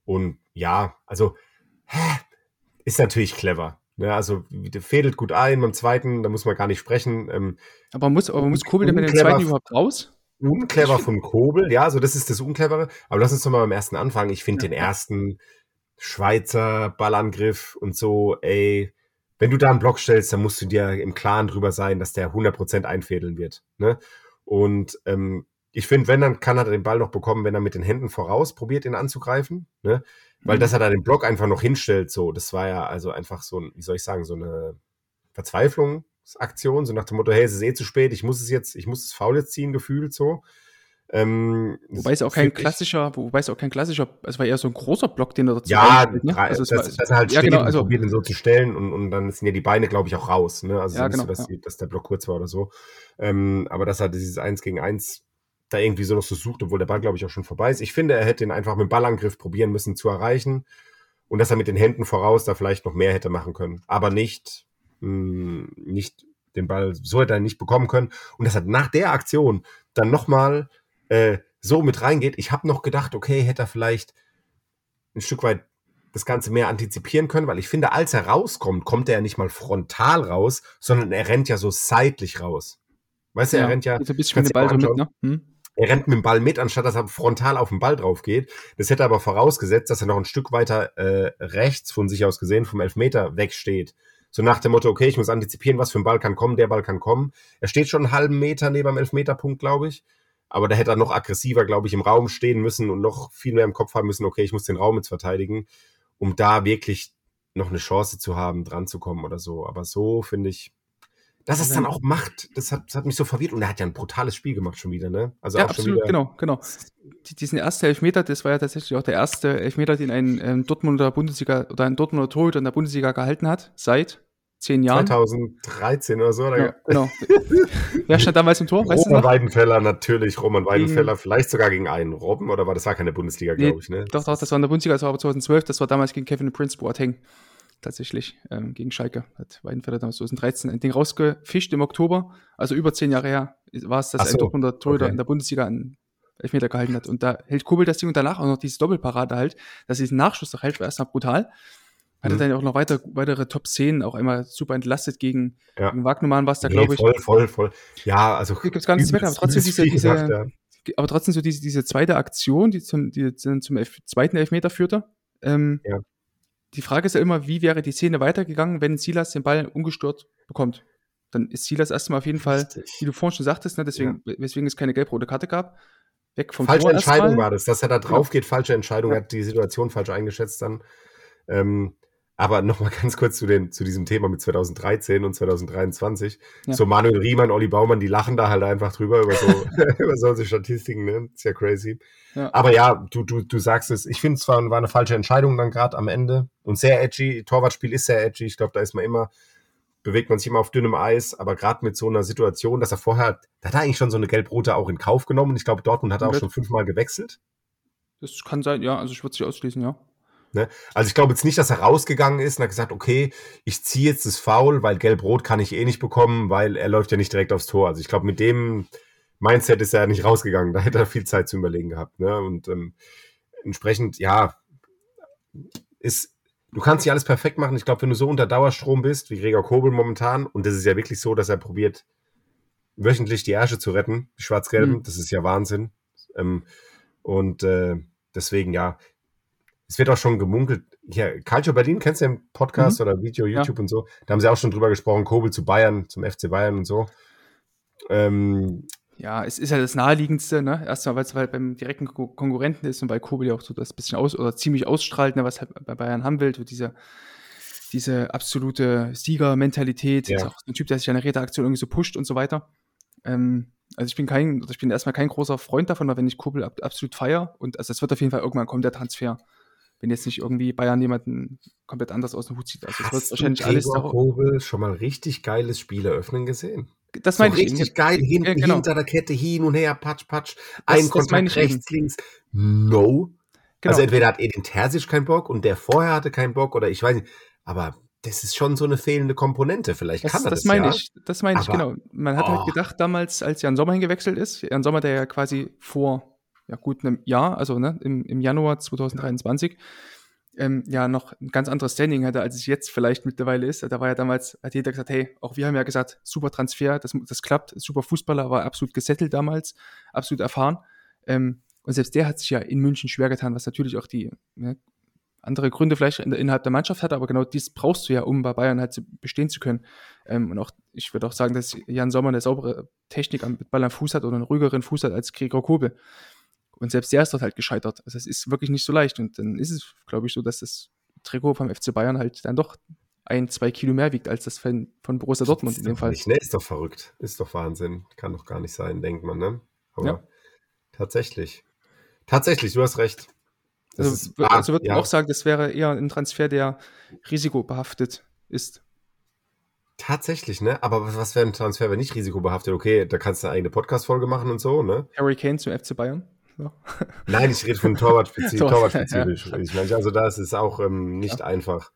und ja, also ist natürlich clever. Ne? Also fädelt gut ein, beim zweiten, da muss man gar nicht sprechen. Ähm, Aber muss, aber muss Kobel denn den Unclever. zweiten überhaupt raus? Unclever von Kobel, ja, also das ist das Unclevere. Aber lass uns doch mal beim ersten anfangen. Ich finde den ersten Schweizer Ballangriff und so, ey, wenn du da einen Block stellst, dann musst du dir im Klaren drüber sein, dass der 100% einfädeln wird. Ne? Und ähm, ich finde, wenn, dann kann er den Ball noch bekommen, wenn er mit den Händen voraus probiert, ihn anzugreifen. Ne? Weil, Mhm. dass er da den Block einfach noch hinstellt, so, das war ja also einfach so ein, wie soll ich sagen, so eine Verzweiflungsaktion, so nach dem Motto, hey, es ist eh zu spät, ich muss es jetzt, ich muss das Foul jetzt ziehen, gefühlt so. Ähm, Wobei es auch kein ich- klassischer, wobei es auch kein klassischer, es war eher so ein großer Block, den er dazu Ja, ne? drei- also es dass, war, dass er halt ja, steht genau, also probiert ihn so zu stellen und, und dann sind ja die Beine, glaube ich, auch raus. Ne? Also Ja, genau, dass, ja. dass der Block kurz war oder so. Ähm, aber dass er dieses 1 gegen 1 da irgendwie so noch so sucht, obwohl der Ball, glaube ich, auch schon vorbei ist. Ich finde, er hätte ihn einfach mit dem Ballangriff probieren müssen zu erreichen und dass er mit den Händen voraus da vielleicht noch mehr hätte machen können. Aber nicht, mh, nicht den Ball, so hätte er nicht bekommen können. Und dass er nach der Aktion dann nochmal äh, so mit reingeht. Ich habe noch gedacht, okay, hätte er vielleicht ein Stück weit das Ganze mehr antizipieren können, weil ich finde, als er rauskommt, kommt er ja nicht mal frontal raus, sondern er rennt ja so seitlich raus. Weißt du, er rennt ja, so ein bisschen mit dem Ball so mit, ne? Hm? er rennt mit dem Ball mit, anstatt dass er frontal auf den Ball drauf geht. Das hätte aber vorausgesetzt, dass er noch ein Stück weiter äh, rechts von sich aus gesehen, vom Elfmeter wegsteht. So nach dem Motto, okay, ich muss antizipieren, was für ein Ball kann kommen, der Ball kann kommen. Er steht schon einen halben Meter neben dem Elfmeterpunkt, glaube ich. Aber da hätte er noch aggressiver, glaube ich, im Raum stehen müssen und noch viel mehr im Kopf haben müssen, okay, ich muss den Raum jetzt verteidigen, um da wirklich noch eine Chance zu haben, dran zu kommen oder so. Aber so finde ich, dass es dann auch macht, das hat, das hat mich so verwirrt. Und er hat ja ein brutales Spiel gemacht schon wieder, ne? Also Ja, absolut, wieder. genau, genau. Die, diesen ersten Elfmeter, das war ja tatsächlich auch der erste Elfmeter, den ein ähm, Dortmunder Bundesliga oder ein Dortmunder Torhüter in der Bundesliga gehalten hat, seit zehn Jahren. 2013 oder so. Ja, Da genau. Wer stand damals im Tor? Weißt du Roman? Weidenfeller, natürlich. Roman Gegen- Weidenfeller, vielleicht sogar gegen einen Robben, oder war das war keine Bundesliga, Nee, glaube ich, ne? Doch, doch, das war in der Bundesliga, das war aber 2012, das war damals gegen Kevin Prince Boateng. Tatsächlich, ähm, gegen Schalke. Hat Weidenfeller damals 2013 ein Ding rausgefischt im Oktober. Also über zehn Jahre her war es, dass Ach ein so, Dortmunder Torhüter okay. in der Bundesliga einen Elfmeter gehalten hat. Und da hält Kobel das Ding und danach auch noch diese Doppelparade halt, dass diesen Nachschuss noch hält, war erstmal brutal. Hatte Mhm. dann auch noch weiter, weitere Top 10, auch einmal super entlastet gegen, Ja. gegen Wagnermann war es da, Nee, glaube ich. voll, voll, voll. Ja, also. Gibt's gar nichts meckern, aber trotzdem diese, diese, gemacht, ja. aber trotzdem so diese, diese zweite Aktion, die zum, die zum Elf zweiten Elfmeter führte. Ähm, Ja. Die Frage ist ja immer, wie wäre die Szene weitergegangen, wenn Silas den Ball ungestört bekommt? Dann ist Silas erstmal auf jeden Fall, Richtig. wie du vorhin schon sagtest, ne, deswegen, weswegen es keine gelb-rote Karte gab, weg vom Falsche Tor Entscheidung war das, dass er da drauf geht, falsche Entscheidung, Ja. er hat die Situation falsch eingeschätzt dann. Ähm, aber nochmal ganz kurz zu, den, zu diesem Thema mit 2013 und 2023. Ja. So Manuel Riemann, Olli Baumann, die lachen da halt einfach drüber über so, über solche Statistiken, ne? Ist ja crazy. Ja. Aber ja, du, du, du sagst es, ich finde es war, war eine falsche Entscheidung dann gerade am Ende und sehr edgy. Torwartspiel ist sehr edgy. Ich glaube, da ist man immer, bewegt man sich immer auf dünnem Eis, aber gerade mit so einer Situation, dass er vorher, da hat er eigentlich schon so eine Gelb-Rote auch in Kauf genommen. Und ich glaube, Dortmund hat er auch schon fünfmal gewechselt. Das kann sein, ja, also ich würde es nicht ausschließen, ja. Also ich glaube jetzt nicht, dass er rausgegangen ist und hat gesagt, okay, ich ziehe jetzt das Foul, weil Gelb-Rot kann ich eh nicht bekommen, weil er läuft ja nicht direkt aufs Tor. Also ich glaube, mit dem Mindset ist er ja nicht rausgegangen. Da hätte er viel Zeit zu überlegen gehabt. Ne? Und ähm, entsprechend, ja, ist, du kannst nicht alles perfekt machen. Ich glaube, wenn du so unter Dauerstrom bist, wie Gregor Kobel momentan, und das ist ja wirklich so, dass er probiert, wöchentlich die Ärsche zu retten, die Schwarz-Gelben, Mhm. das ist ja Wahnsinn. Ähm, und äh, deswegen, ja, es wird auch schon gemunkelt. Hier, Calcio Berlin, kennst du den Podcast oder Video, Ja. YouTube und so? Da haben sie auch schon drüber gesprochen, Kobel zu Bayern, zum FC Bayern und so. Ähm, Ja, es ist ja das Naheliegendste, ne? Erstmal, weil es halt beim direkten Ko- Konkurrenten ist und weil Kobel ja auch so das bisschen aus oder ziemlich ausstrahlt, ne, was halt bei Bayern haben will, so diese, diese absolute Siegermentalität, Ja. ist auch ein Typ, der sich an der Redaktion irgendwie so pusht und so weiter. Ähm, also ich bin kein, ich bin erstmal kein großer Freund davon, weil wenn ich Kobel ab, absolut feier und also es wird auf jeden Fall irgendwann kommen, der Transfer. Wenn jetzt nicht irgendwie Bayern jemanden komplett anders aus dem Hut zieht. Also es wird wahrscheinlich alles Gregor darauf. Kobel schon mal richtig geiles Spiel eröffnen gesehen? Das So meine ich. richtig geil, hinten, Ja, genau. hinter der Kette, hin und her, patsch, patsch, Das- ein das Kontakt eben. rechts, links. No. Genau. Also entweder hat Edin Terzic keinen Bock und der vorher hatte keinen Bock oder ich weiß nicht. Aber das ist schon so eine fehlende Komponente. Vielleicht Das, kann er das, das meine ja. ich, das meine ich, genau. Man hat Oh. halt gedacht damals, als Jan Sommer, der ja quasi vor, ja gut, einem Jahr, also ne, im, im Januar 2023, ähm, ja, noch ein ganz anderes Standing hatte, als es jetzt vielleicht mittlerweile ist. Da war ja damals hat, jeder gesagt, hey, auch wir haben ja gesagt, super Transfer, das, das klappt, super Fußballer, war absolut gesettelt damals, absolut erfahren. Ähm, und selbst der hat sich ja in München schwer getan, was natürlich auch die ne, andere Gründe vielleicht in, innerhalb der Mannschaft hat, aber genau dies brauchst du ja, um bei Bayern halt bestehen zu können. Ähm, und auch, ich würde auch sagen, dass Jan Sommer eine saubere Technik am Ball am Fuß hat oder einen ruhigeren Fuß hat als Gregor Kobel. Und selbst der ist dort halt gescheitert. Also es ist wirklich nicht so leicht. Und dann ist es, glaube ich, so, dass das Trikot vom FC Bayern halt dann doch ein, zwei Kilo mehr wiegt als das von, von Borussia Dortmund in dem Fall. Nicht, ne? Ist doch verrückt. Ist doch Wahnsinn. Kann doch gar nicht sein, denkt man, ne? Aber Ja. tatsächlich. Tatsächlich, du hast recht. Das Also, ist- also würde ja. auch sagen, das wäre eher ein Transfer, der risikobehaftet ist. Tatsächlich, ne? Aber was- was wäre ein Transfer, wenn nicht risikobehaftet? Okay, da kannst du eine eigene Podcast-Folge machen und so, ne? Harry Kane zum FC Bayern. Ja. Nein, ich rede von Torwart-spezifisch. Tor- Torwart-spezifisch. Ich meine, also da ist es auch ähm, nicht einfach.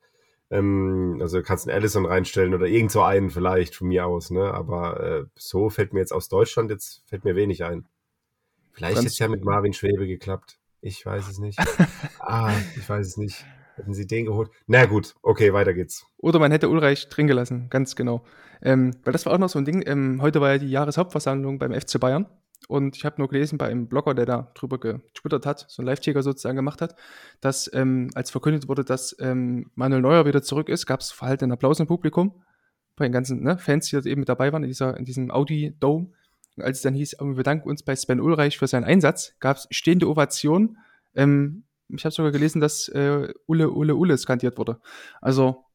Ähm, also du kannst einen Allison reinstellen oder irgend so einen vielleicht von mir aus, ne? Aber äh, so fällt mir jetzt aus Deutschland jetzt fällt mir wenig ein. Vielleicht Franz- ist ja mit Marvin Schwebe geklappt. Ich weiß es nicht. ah, ich weiß es nicht. Hätten sie den geholt? Na gut, okay, weiter geht's. Oder man hätte Ulreich drin gelassen, ganz genau. Ähm, weil das war auch noch so ein Ding. Ähm, heute war ja die Jahreshauptversammlung beim FC Bayern. Und ich habe nur gelesen bei einem Blogger, der da drüber getwittert hat, so ein Live-Ticker sozusagen gemacht hat, dass ähm, als verkündet wurde, dass ähm, Manuel Neuer wieder zurück ist, gab es verhaltenen Applaus im Publikum bei den ganzen ne, Fans, die dort eben mit dabei waren in, dieser, in diesem Audi-Dome. Und als es dann hieß, wir bedanken uns bei Sven Ulreich für seinen Einsatz, gab es stehende Ovationen. Ähm, ich habe sogar gelesen, dass äh, Ulle, Ulle, Ulle skandiert wurde. Also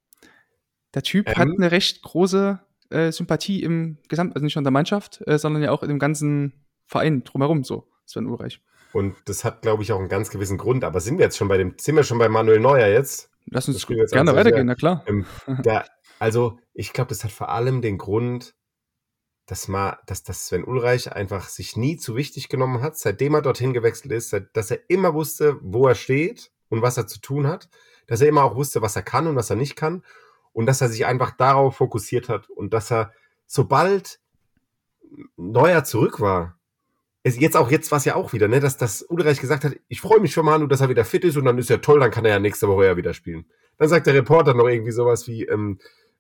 der Typ Ähm. hat eine recht große äh, Sympathie im Gesamt, also nicht nur in der Mannschaft, äh, sondern ja auch in dem ganzen Verein drumherum, so Sven Ulreich. Und das hat, glaube ich, auch einen ganz gewissen Grund. Aber sind wir jetzt schon bei dem, sind wir schon bei Manuel Neuer jetzt? Lass uns jetzt gerne also weitergehen, sehr- na klar. Ähm, da, also, ich glaube, das hat vor allem den Grund, dass, mal, dass, dass Sven Ulreich einfach sich nie zu wichtig genommen hat, seitdem er dorthin gewechselt ist, seit, dass er immer wusste, wo er steht und was er zu tun hat, dass er immer auch wusste, was er kann und was er nicht kann und dass er sich einfach darauf fokussiert hat und dass er, sobald Neuer zurück war, jetzt auch, jetzt war es ja auch wieder, ne, dass, dass Ulreich gesagt hat, ich freue mich für Manu, dass er wieder fit ist und dann ist ja toll, dann kann er ja nächste Woche ja wieder spielen. Dann sagt der Reporter noch irgendwie sowas wie, ähm,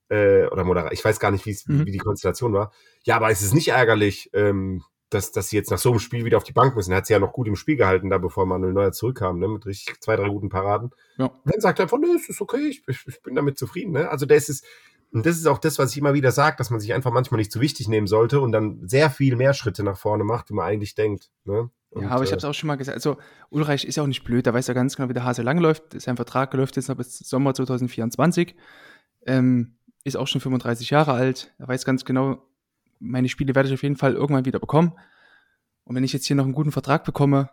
äh, oder Moderator, ich weiß gar nicht, Mhm. wie die Konstellation war. Ja, aber es ist nicht ärgerlich, ähm, dass, dass sie jetzt nach so einem Spiel wieder auf die Bank müssen. Er hat sie ja noch gut im Spiel gehalten, da bevor Manuel Neuer zurückkam, ne, mit richtig zwei, drei guten Paraden. Ja. Und dann sagt er einfach, nö, es ist okay, ich, ich, bin damit zufrieden. Ne? Also das ist, und das ist auch das, was ich immer wieder sage, dass man sich einfach manchmal nicht zu wichtig nehmen sollte und dann sehr viel mehr Schritte nach vorne macht, wie man eigentlich denkt. Ne? Und, ja, aber ich äh, habe es auch schon mal gesagt. Also, Ulreich ist ja auch nicht blöd. Der weiß ja ganz genau, wie der Hase langläuft. Sein Vertrag läuft jetzt noch bis Sommer 2024. Ähm, ist auch schon 35 Jahre alt. Er weiß ganz genau, meine Spiele werde ich auf jeden Fall irgendwann wieder bekommen. Und wenn ich jetzt hier noch einen guten Vertrag bekomme,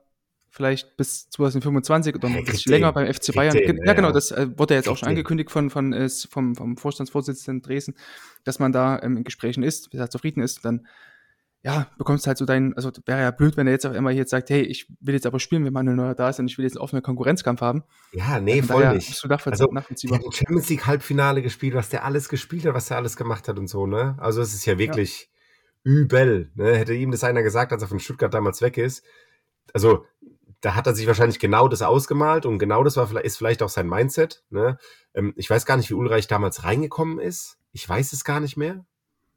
vielleicht bis 2025 oder Ja, noch ein bisschen länger beim FC Bayern. den, ja, ja, genau, ja. das äh, wurde ja jetzt auch schon den. angekündigt von, von, äh, vom, vom Vorstandsvorsitzenden Dresden, dass man da ähm, in Gesprächen ist, wie er zufrieden ist. Dann ja, bekommst halt so deinen, also wäre ja blöd, wenn er jetzt auf einmal jetzt sagt, hey, ich will jetzt aber spielen, wenn Manuel Neuer da ist und ich will jetzt einen offenen Konkurrenzkampf haben. ja, nee, Von voll daher nicht. Absolut nachvollzie- Also, Der nachvollziehbar. hat im Champions League Halbfinale gespielt, was der alles gespielt hat, was der alles gemacht hat und so, ne? Also es ist ja wirklich übel, ne? Hätte ihm das einer gesagt, als er von Stuttgart damals weg ist. Also, da hat er sich wahrscheinlich genau das ausgemalt und genau das war vielleicht, ist vielleicht auch sein Mindset, ne? Ähm, ich weiß gar nicht, wie Ulreich damals reingekommen ist. Ich weiß es gar nicht mehr.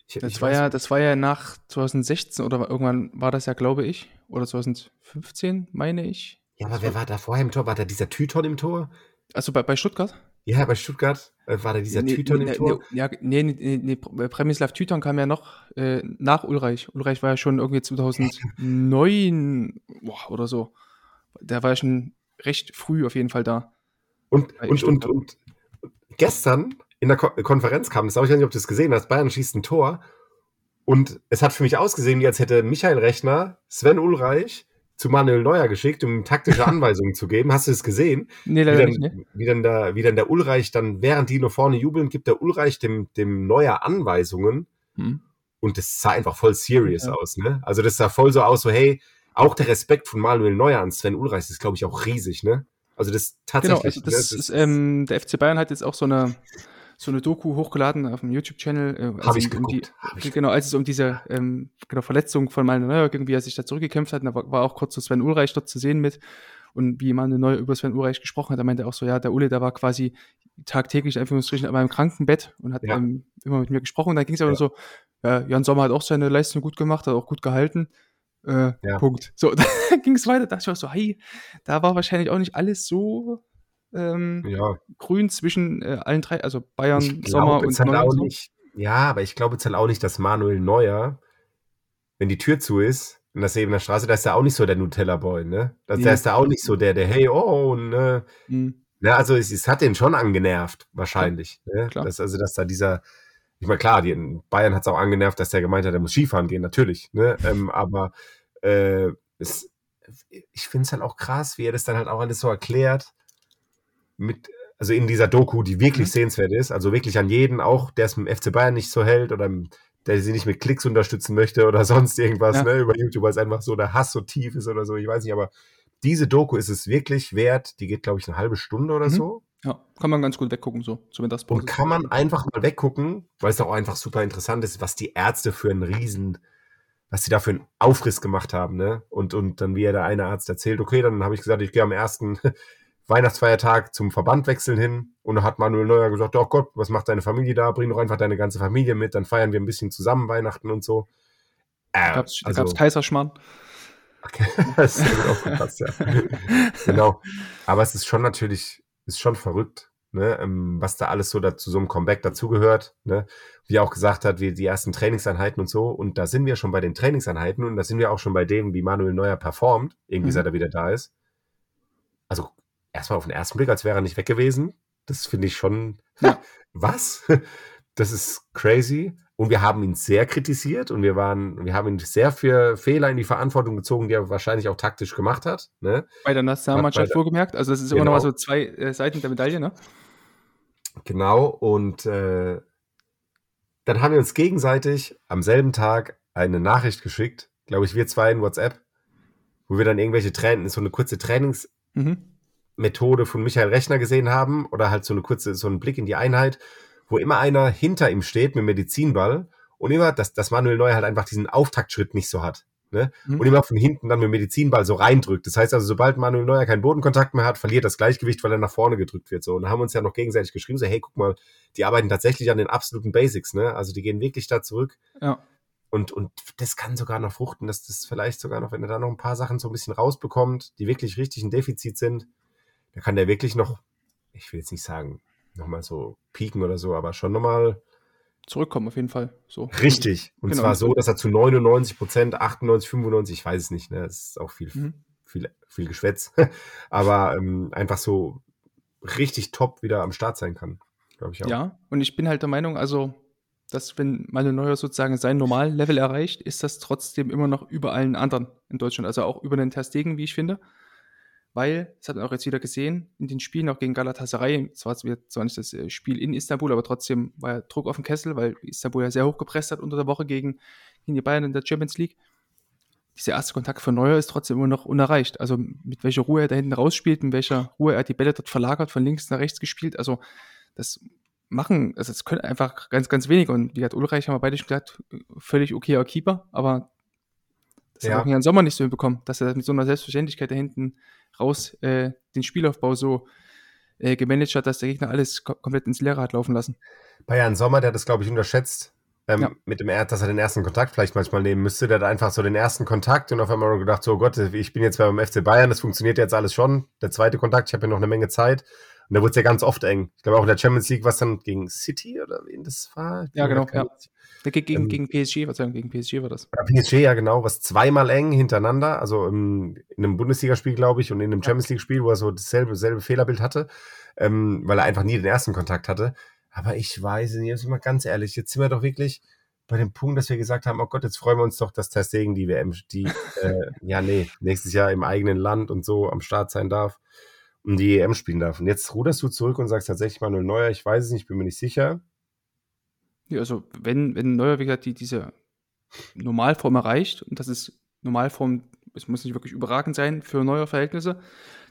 Ich, Das ich war ja, das war ja nach 2016 oder irgendwann war das ja, glaube ich, oder 2015, meine ich. Ja, aber wer war da vorher im Tor? War da dieser Tyton im Tor? Also bei, bei Stuttgart? Ja, bei Stuttgart äh, war da dieser nee, Tyton nee, im Tor. Nee, ja, nee, nee, nee, nee, Premislav Tyton kam ja noch äh, nach Ulreich. Ulreich war ja schon irgendwie 2009 boah, oder so. Der war ja schon recht früh auf jeden Fall da. Und, und, und, und gestern in der Ko Konferenz kam das, aber ich nicht, ob du es gesehen hast, Bayern schießt ein Tor und es hat für mich ausgesehen, wie als hätte Michael Rechner Sven Ulreich zu Manuel Neuer geschickt, um taktische Anweisungen zu geben. Hast du es gesehen? Nee, Wie leider dann, nicht, ne? wie, dann der, wie dann der Ulreich dann, während die nur vorne jubeln, gibt der Ulreich dem, dem Neuer Anweisungen Hm. und das sah einfach voll serious Ja. aus, ne? Also das sah voll so aus, so hey, auch der Respekt von Manuel Neuer an Sven Ulreich ist, glaube ich, auch riesig, ne? Also das Genau, tatsächlich. also das ne, ist, ähm, der FC Bayern hat jetzt auch so eine, so eine Doku hochgeladen auf dem YouTube-Channel. Äh, Hab ich um die, ich genau, als es um diese ähm, genau, Verletzung von Manuel Neuer ging, wie er sich da zurückgekämpft hat. Und da war, war auch kurz so Sven Ulreich dort zu sehen mit. Und wie Manuel Neuer über Sven Ulreich gesprochen hat, da meinte er auch so, ja, der Ule, der war quasi tagtäglich in Anführungsstrichen an meinem Krankenbett und hat Ja. ähm, immer mit mir gesprochen. Und dann ging es aber Ja. so, ja, Jan Sommer hat auch seine Leistung gut gemacht, hat auch gut gehalten. Äh, Ja. Punkt. So, dann ging es weiter. Da dachte ich auch so, hey, da war wahrscheinlich auch nicht alles so ähm, Ja, grün zwischen äh, allen drei, also Bayern, ich Sommer und Neuer. nicht. Ja, aber ich glaube jetzt halt auch nicht, dass Manuel Neuer, wenn die Tür zu ist, in der Sebener Straße, da ist er auch nicht so der Nutella-Boy, ne? Da. Der ist da auch nicht so der, der, hey, oh, ne? Mhm. Ja, also es, es hat den schon angenervt, wahrscheinlich. Ne? Klar. Dass, also, dass da dieser, ich meine, klar, die, in Bayern hat es auch angenervt, dass der gemeint hat, er muss Skifahren gehen, natürlich. Ne? Ähm, aber äh, es, ich finde es halt auch krass, wie er das dann halt auch alles so erklärt. Mit, also in dieser Doku, die wirklich Mhm. sehenswert ist, also wirklich an jeden, auch der es mit dem FC Bayern nicht so hält oder der sie nicht mit Klicks unterstützen möchte oder sonst irgendwas, Ja. ne, über YouTube, weil es einfach so der Hass so tief ist oder so, ich weiß nicht, aber diese Doku ist es wirklich wert. Die geht, glaube ich, eine halbe Stunde oder Mhm. so. Ja, kann man ganz gut weggucken, so Mittagspause. Und kann man einfach mal weggucken, weil es auch einfach super interessant ist, was die Ärzte für einen Riesen, was sie da für einen Aufriss gemacht haben, ne? Und, und dann, wie er der eine Arzt erzählt, okay, dann habe ich gesagt, ich gehe am ersten Weihnachtsfeiertag zum Verband wechseln hin. Und dann hat Manuel Neuer gesagt, oh Gott, was macht deine Familie da? Bring doch einfach deine ganze Familie mit, dann feiern wir ein bisschen zusammen Weihnachten und so. Äh, Da gab's, da also- gab's Kaiserschmarrn. Okay. das ist gut aufgepasst, ja. genau. Aber es ist schon natürlich, ist schon verrückt, ne? ähm, was da alles so dazu so einem Comeback dazugehört. Ne? Wie er auch gesagt hat, wie die ersten Trainingseinheiten und so. Und da sind wir schon bei den Trainingseinheiten und da sind wir auch schon bei dem, wie Manuel Neuer performt, irgendwie Mhm. seit er wieder da ist. Also erstmal auf den ersten Blick, als wäre er nicht weg gewesen. Das finde ich schon. Ja. Was? Das ist crazy. Und wir haben ihn sehr kritisiert und wir waren, wir haben ihn sehr für Fehler in die Verantwortung gezogen, die er wahrscheinlich auch taktisch gemacht hat. Ne? Bei der Nationalmannschaft der- vorgemerkt. Also das ist immer noch Genau. mal so zwei äh, Seiten der Medaille, ne? Genau. Und äh, dann haben wir uns gegenseitig am selben Tag eine Nachricht geschickt, glaube ich, wir zwei in WhatsApp, wo wir dann irgendwelche Trainings, so eine kurze Trainingsmethode Mhm. von Michael Rechner gesehen haben oder halt so eine kurze, so einen Blick in die Einheit, wo immer einer hinter ihm steht mit Medizinball und immer, dass, dass Manuel Neuer halt einfach diesen Auftaktschritt nicht so hat. Ne? Mhm. Und immer von hinten dann mit Medizinball so reindrückt. Das heißt also, sobald Manuel Neuer keinen Bodenkontakt mehr hat, verliert das Gleichgewicht, weil er nach vorne gedrückt wird. So. Und da haben wir uns ja noch gegenseitig geschrieben, so, hey, guck mal, die arbeiten tatsächlich an den absoluten Basics, ne? Also die gehen wirklich da zurück. Ja. Und, und das kann sogar noch fruchten, dass das vielleicht sogar noch, wenn er da noch ein paar Sachen so ein bisschen rausbekommt, die wirklich richtig ein Defizit sind, da kann der wirklich noch, ich will jetzt nicht sagen, nochmal so pieken oder so, aber schon nochmal Zurückkommen auf jeden Fall. So. richtig. Und Genau. zwar so, dass er zu 99 Prozent, 98, 95, ich weiß es nicht, ne? Das ist auch viel, Mhm. viel, viel Geschwätz. aber ähm, einfach so richtig top wieder am Start sein kann. Glaube ich auch. Ja, und ich bin halt der Meinung, also, dass wenn Manuel Neuer sozusagen sein Normallevel erreicht, ist das trotzdem immer noch über allen anderen in Deutschland. Also auch über den Ter Stegen, wie ich finde. Weil, das hat man auch jetzt wieder gesehen, in den Spielen auch gegen Galatasaray, zwar zwar nicht das äh, Spiel in Istanbul, aber trotzdem war ja Druck auf den Kessel, weil Istanbul ja sehr hoch gepresst hat unter der Woche gegen, gegen die Bayern in der Champions League. Dieser erste Kontakt von Neuer ist trotzdem immer noch unerreicht. Also mit welcher Ruhe er da hinten rausspielt, mit welcher Ruhe er die Bälle dort verlagert, von links nach rechts gespielt. Also das machen, also das können einfach ganz, ganz wenige. Und wie hat Ulreich, haben wir beide schon gesagt, völlig okayer Keeper, aber das Ja. hat auch Jan Sommer nicht so hinbekommen, dass er mit so einer Selbstverständlichkeit da hinten raus äh, den Spielaufbau so äh, gemanagt hat, dass der Gegner alles ko komplett ins Leere hat laufen lassen. Bei Jan Sommer, der hat das, glaube ich, unterschätzt, ähm, Ja. mit dem er, dass er den ersten Kontakt vielleicht manchmal nehmen müsste. Der hat einfach so den ersten Kontakt und auf einmal gedacht, so oh Gott, ich bin jetzt beim FC Bayern, das funktioniert jetzt alles schon. Der zweite Kontakt, ich habe ja noch eine Menge Zeit. Und da wurde es ja ganz oft eng. Ich glaube auch in der Champions League, was dann gegen City oder wen das war? Ja, genau, geht gegen, Ähm, gegen PSG, was sagen, gegen PSG war das. PSG, ja genau, was zweimal eng hintereinander, also im, in einem Bundesligaspiel, glaube ich, und in einem Champions League-Spiel, wo er so dasselbe, dasselbe Fehlerbild hatte, ähm, weil er einfach nie den ersten Kontakt hatte. Aber ich weiß nicht, jetzt mal ganz ehrlich, jetzt sind wir doch wirklich bei dem Punkt, dass wir gesagt haben, oh Gott, jetzt freuen wir uns doch, dass Ter Stegen die WM, die, äh, ja nee, nächstes Jahr im eigenen Land und so am Start sein darf und die EM spielen darf. Und jetzt ruderst du zurück und sagst tatsächlich Manuel Neuer, ich weiß es nicht, bin mir nicht sicher. Ja, also wenn, wenn Neuer, wie gesagt, die, diese Normalform erreicht, und das ist Normalform, es muss nicht wirklich überragend sein für neue Verhältnisse,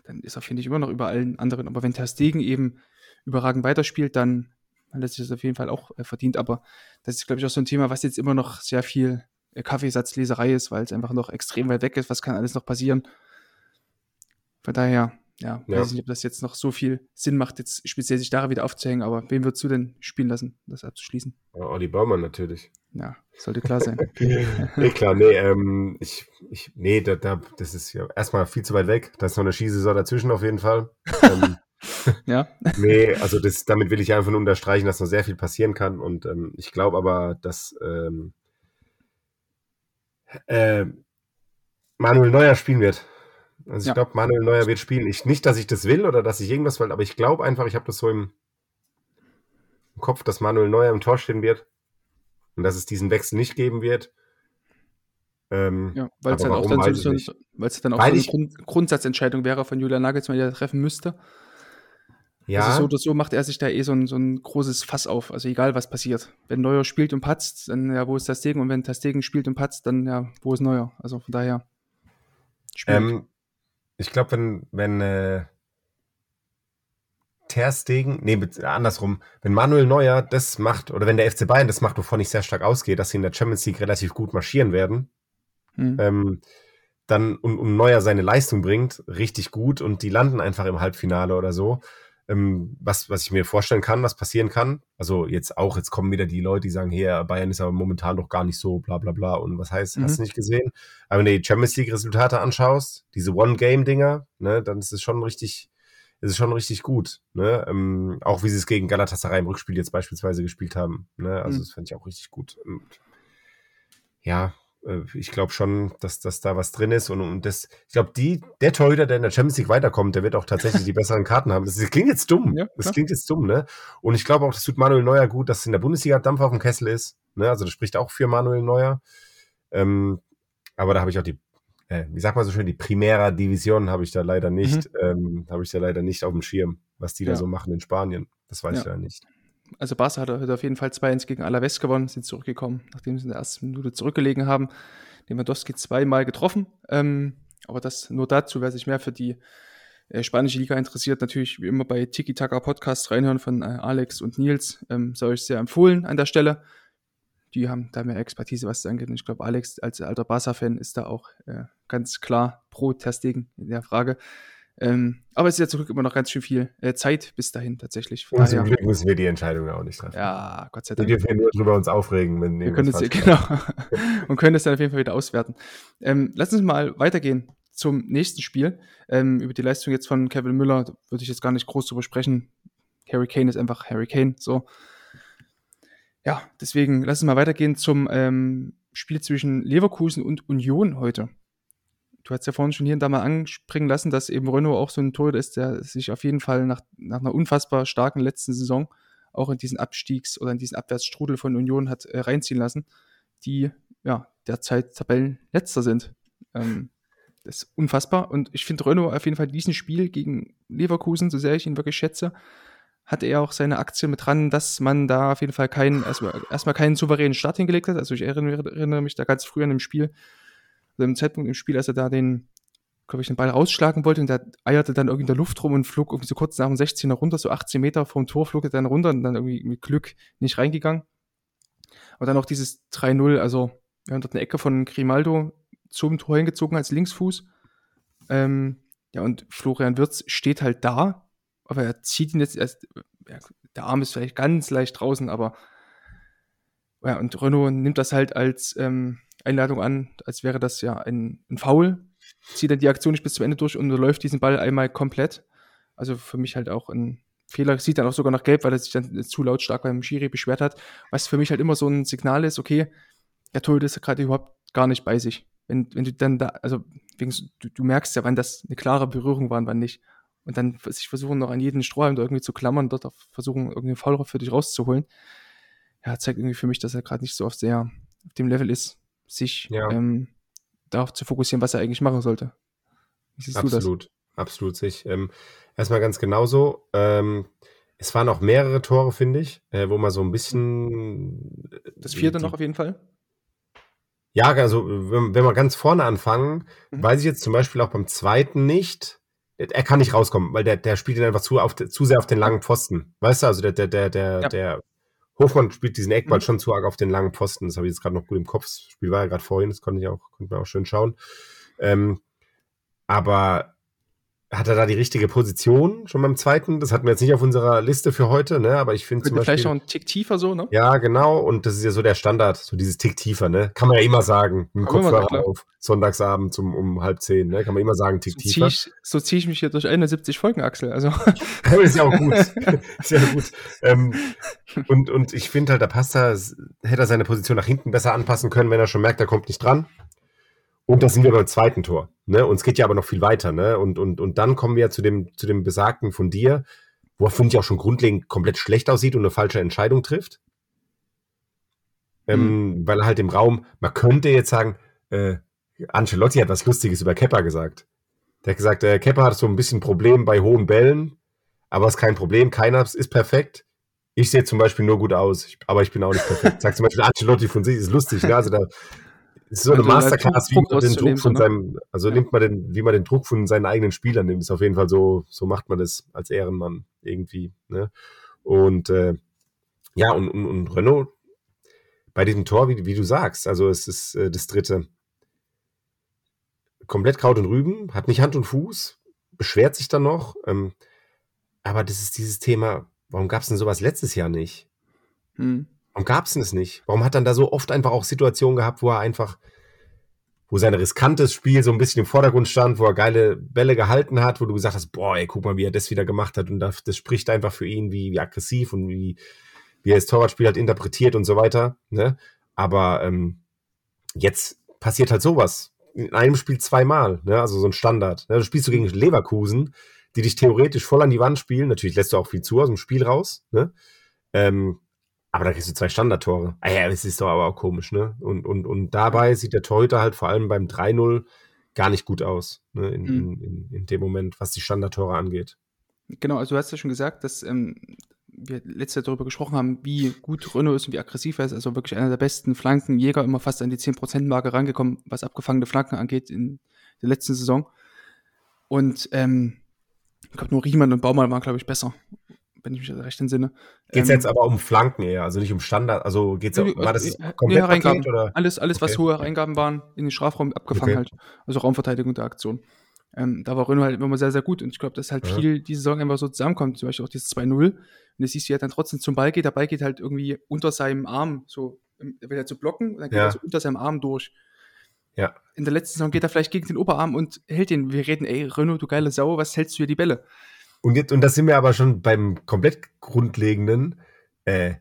dann ist er, finde ich, immer noch über allen anderen. Aber wenn Ter Stegen eben überragend weiterspielt, dann dann lässt sich das auf jeden Fall auch äh, verdient. Aber das ist, glaube ich, auch so ein Thema, was jetzt immer noch sehr viel äh, Kaffeesatzleserei ist, weil es einfach noch extrem weit weg ist. Was kann alles noch passieren? Von daher, ja, Ja. weiß nicht, ob das jetzt noch so viel Sinn macht, jetzt speziell sich daran wieder aufzuhängen. Aber wen würdest du denn spielen lassen, das abzuschließen? Ja, Olli Baumann natürlich. Ja, sollte klar sein. nee, klar, nee, ähm, ich, ich, nee, da, da, das ist ja erstmal viel zu weit weg. Da ist noch eine Skisaison dazwischen auf jeden Fall. ähm, ja, nee, also das, damit will ich einfach nur unterstreichen, dass noch sehr viel passieren kann. Und ähm, ich glaube aber, dass ähm, äh, Manuel Neuer spielen wird. Also ich Ja. glaube, Manuel Neuer wird spielen. Ich, nicht, dass ich das will oder dass ich irgendwas will, aber ich glaube einfach, ich habe das so im, im Kopf, dass Manuel Neuer im Tor stehen wird und dass es diesen Wechsel nicht geben wird. Ähm, ja weil es auch warum, dann so, so, es dann auch Weil so eine ich- Grund, Grundsatzentscheidung wäre von Julian Nagelsmann, der treffen müsste. ja, Also so oder so macht er sich da eh so ein, so ein großes Fass auf. Also egal, was passiert. Wenn Neuer spielt und patzt, dann ja, wo ist Tastegen? Und wenn Tastegen spielt und patzt, dann ja, wo ist Neuer? Also von daher. ähm, ich glaube, wenn, wenn äh, Ter Stegen, nee, andersrum, wenn Manuel Neuer das macht, oder wenn der FC Bayern das macht, wovon ich sehr stark ausgehe, dass sie in der Champions League relativ gut marschieren werden, Hm. ähm, dann und, und Neuer seine Leistung bringt, richtig gut und die landen einfach im Halbfinale oder so. Ähm, was, was ich mir vorstellen kann, was passieren kann. Also jetzt auch, jetzt kommen wieder die Leute, die sagen, hier, Bayern ist aber momentan doch gar nicht so, bla bla bla. Und was heißt, hast Mhm. du nicht gesehen? Aber wenn du die Champions League-Resultate anschaust, diese One-Game-Dinger, ne, dann ist es schon richtig, ist es schon richtig gut. Ne? Ähm, auch wie sie es gegen Galatasaray im Rückspiel jetzt beispielsweise gespielt haben. Ne? Also Mhm. das fand ich auch richtig gut. Und ja, ich glaube schon, dass, dass da was drin ist und, und das, ich glaube, die, der Torhüter, der in der Champions League weiterkommt, der wird auch tatsächlich die besseren Karten haben. Das, das klingt jetzt dumm. Ja, das klingt jetzt dumm, ne? Und ich glaube auch, das tut Manuel Neuer gut, dass in der Bundesliga Dampf auf dem Kessel ist. Ne? Also das spricht auch für Manuel Neuer. Ähm, aber da habe ich auch die, äh, wie sagt man so schön, die Primera Division habe ich da leider nicht, ähm, habe ich da leider nicht auf dem Schirm, was die da Mhm. Ja. so machen in Spanien. Das weiß Ja. ich da nicht. Also Barca hat heute auf jeden Fall 2-1 gegen Alaves gewonnen, sind zurückgekommen, nachdem sie in der ersten Minute zurückgelegen haben. Lewandowski zweimal getroffen. Ähm, aber das nur dazu, wer sich mehr für die äh, spanische Liga interessiert, natürlich wie immer bei Tiki Taka Podcast reinhören von äh, Alex und Nils. Ähm, sei euch sehr empfohlen an der Stelle. Die haben da mehr Expertise, was das angeht. Und ich glaube, Alex als alter Barca-Fan ist da auch äh, ganz klar pro Testegen in der Frage. Ähm, aber es ist ja zurück immer noch ganz schön viel äh, Zeit bis dahin tatsächlich. Von zum daher, Glück müssen wir die Entscheidung auch nicht treffen. ja, Gott sei Wir Dank. dürfen ja nur drüber uns aufregen, wenn Wir können irgendwas es, genau, und können es dann auf jeden Fall wieder auswerten. Ähm, lass uns mal weitergehen zum nächsten Spiel. Ähm, über die Leistung jetzt von Kevin Müller würde ich jetzt gar nicht groß drüber sprechen. Harry Kane ist einfach Harry Kane, so. Ja, deswegen lass uns mal weitergehen zum ähm, Spiel zwischen Leverkusen und Union heute. Du hast ja vorhin schon hier und da mal anspringen lassen, dass eben Renault auch so ein Torhüter ist, der sich auf jeden Fall nach, nach einer unfassbar starken letzten Saison auch in diesen Abstiegs- oder in diesen Abwärtsstrudel von Union hat äh, reinziehen lassen, die ja derzeit Tabellenletzter sind. Ähm, das ist unfassbar. Und ich finde Renault auf jeden Fall diesen Spiel gegen Leverkusen, so sehr ich ihn wirklich schätze, hatte er auch seine Aktien mit dran, dass man da auf jeden Fall keinen, erstmal, erstmal keinen souveränen Start hingelegt hat. Also ich erinnere, erinnere mich da ganz früh an dem Spiel, also im Zeitpunkt im Spiel, als er da den, glaube ich, den Ball rausschlagen wollte und der eierte dann irgendwie in der Luft rum und flog irgendwie so kurz nach dem 16er runter, so 18 Meter vom Tor flog er dann runter und dann irgendwie mit Glück nicht reingegangen. Aber dann auch dieses 3-0, also wir haben dort eine Ecke von Grimaldo zum Tor hingezogen als Linksfuß. Ähm, ja, und Florian Wirz steht halt da, aber er zieht ihn jetzt erst, ja, der Arm ist vielleicht ganz leicht draußen, aber ja, und Renault nimmt das halt als ähm, Einladung an, als wäre das ja ein, ein Foul, zieht dann die Aktion nicht bis zum Ende durch und läuft diesen Ball einmal komplett. Also für mich halt auch ein Fehler, sieht dann auch sogar noch gelb, weil er sich dann zu lautstark beim Schiri beschwert hat, was für mich halt immer so ein Signal ist, okay, der Torhüter ist gerade überhaupt gar nicht bei sich. Wenn, wenn du dann da, also wegen, du, du merkst ja, wann das eine klare Berührung war und wann nicht. Und dann sich versuchen noch an jeden Strohhalm da irgendwie zu klammern, dort auch versuchen, irgendeinen Foul für dich rauszuholen. Ja, zeigt irgendwie für mich, dass er gerade nicht so auf sehr auf dem Level ist, sich Ja. ähm, darauf zu fokussieren, was er eigentlich machen sollte. Wie siehst du das? Absolut, absolut sich. Ähm, erstmal ganz genauso. Ähm, es waren auch mehrere Tore, finde ich, äh, wo man so ein bisschen. äh, Das vierte die, noch auf jeden Fall. Ja, also wenn, wenn wir ganz vorne anfangen, Mhm. weiß ich jetzt zum Beispiel auch beim zweiten nicht, er kann nicht rauskommen, weil der, der spielt ihn einfach zu, auf, zu sehr auf den langen Pfosten. Weißt du, also der, der, der, der, Ja. der Hofmann spielt diesen Eckball Mhm. schon zu arg auf den langen Pfosten. Das habe ich jetzt gerade noch gut im Kopf. Das Spiel war ja gerade vorhin, das konnte ich auch, konnte man auch schön schauen. Ähm, aber hat er da die richtige Position schon beim zweiten? Das hatten wir jetzt nicht auf unserer Liste für heute, ne? Aber ich finde zum Könnte vielleicht Beispiel. noch einen Tick tiefer so, ne? Ja, genau. Und das ist ja so der Standard, so dieses Tick tiefer, ne? Kann man ja immer sagen. Mit dem Kopfhörer auf, sonntagsabend um, um halb zehn, ne? Kann man immer sagen, Tick So ziehe tiefer. ich, so zieh ich mich hier durch 71 Folgen, Axel. Also, ist ja auch gut. ist ja gut. Ähm, und, und ich finde halt, da passt er, hätte er seine Position nach hinten besser anpassen können, wenn er schon merkt, er kommt nicht dran. Und da sind wir beim zweiten Tor. Ne? Und es geht ja aber noch viel weiter. Ne? Und, und, und dann kommen wir zu dem, zu dem Besagten von dir, wo er, finde ich, auch schon grundlegend komplett schlecht aussieht und eine falsche Entscheidung trifft. Ähm, Weil er halt im Raum, man könnte jetzt sagen, äh, Ancelotti hat was Lustiges über Kepper gesagt. Der hat gesagt, äh, Kepper hat so ein bisschen Problem bei hohen Bällen, aber ist kein Problem, keiner ist perfekt. Ich sehe zum Beispiel nur gut aus, aber ich bin auch nicht perfekt. Sagt zum Beispiel Ancelotti von sich, ist lustig, ne? Also da ist so eine Masterclass, wie man den Druck von ne? seinem, also Ja. nimmt man den, wie man den Druck von seinen eigenen Spielern nimmt, ist auf jeden Fall so, so macht man das als Ehrenmann irgendwie, ne? Und äh, ja, und, und, und Renault bei diesem Tor, wie, wie du sagst, also es ist äh, das dritte. Komplett Kraut und Rüben, hat nicht Hand und Fuß, beschwert sich dann noch. Ähm, aber das ist dieses Thema, warum gab es denn sowas letztes Jahr nicht? hm. Warum gab es denn es nicht? Warum hat dann da so oft einfach auch Situationen gehabt, wo er einfach, wo sein riskantes Spiel so ein bisschen im Vordergrund stand, wo er geile Bälle gehalten hat, wo du gesagt hast, boah, ey, guck mal, wie er das wieder gemacht hat und das, das spricht einfach für ihn, wie, wie aggressiv und wie, wie er das Torwartspiel halt interpretiert und so weiter. Ne? Aber ähm, jetzt passiert halt sowas. In einem Spiel zweimal, ne? also so ein Standard. Ne? Du spielst du gegen Leverkusen, die dich theoretisch voll an die Wand spielen. Natürlich lässt du auch viel zu aus dem Spiel raus. Ne? Ähm, aber da kriegst du zwei Standardtore. Ah ja, das ist doch aber auch komisch, ne? Und, und, und dabei sieht der Torhüter halt vor allem beim 3-0 gar nicht gut aus, ne? In, Mhm. in, in, dem Moment, was die Standardtore angeht. Genau, also du hast ja schon gesagt, dass ähm, wir letztes Jahr darüber gesprochen haben, wie gut Renault ist und wie aggressiv er ist. Also wirklich einer der besten Flankenjäger, immer fast an die 10%-Marke rangekommen, was abgefangene Flanken angeht in der letzten Saison. Und ähm, ich glaube, nur Riemann und Baumann waren, glaube ich, besser, wenn ich mich recht entsinne. Geht's Ähm, jetzt aber um Flanken eher, also nicht um Standard, also geht's Nee, war das komplett. Paket oder? Alles, alles was Okay. hohe Reingaben waren, in den Strafraum abgefangen Okay. halt. Also Raumverteidigung der Aktion. Ähm, da war Renault halt immer sehr, sehr gut. Und ich glaube, dass halt Ja. viel diese Saison einfach so zusammenkommt. Zum Beispiel auch dieses 2-0. Und das siehst du ja dann trotzdem zum Ball geht. Der Ball geht halt irgendwie unter seinem Arm, so, ähm, er will halt so blocken und dann geht Ja. er so unter seinem Arm durch. Ja. In der letzten Saison geht er vielleicht gegen den Oberarm und hält den. Wir reden, ey, Renault, du geile Sau, was hältst du hier die Bälle? Und jetzt, und das sind wir aber schon beim komplett grundlegenden, äh,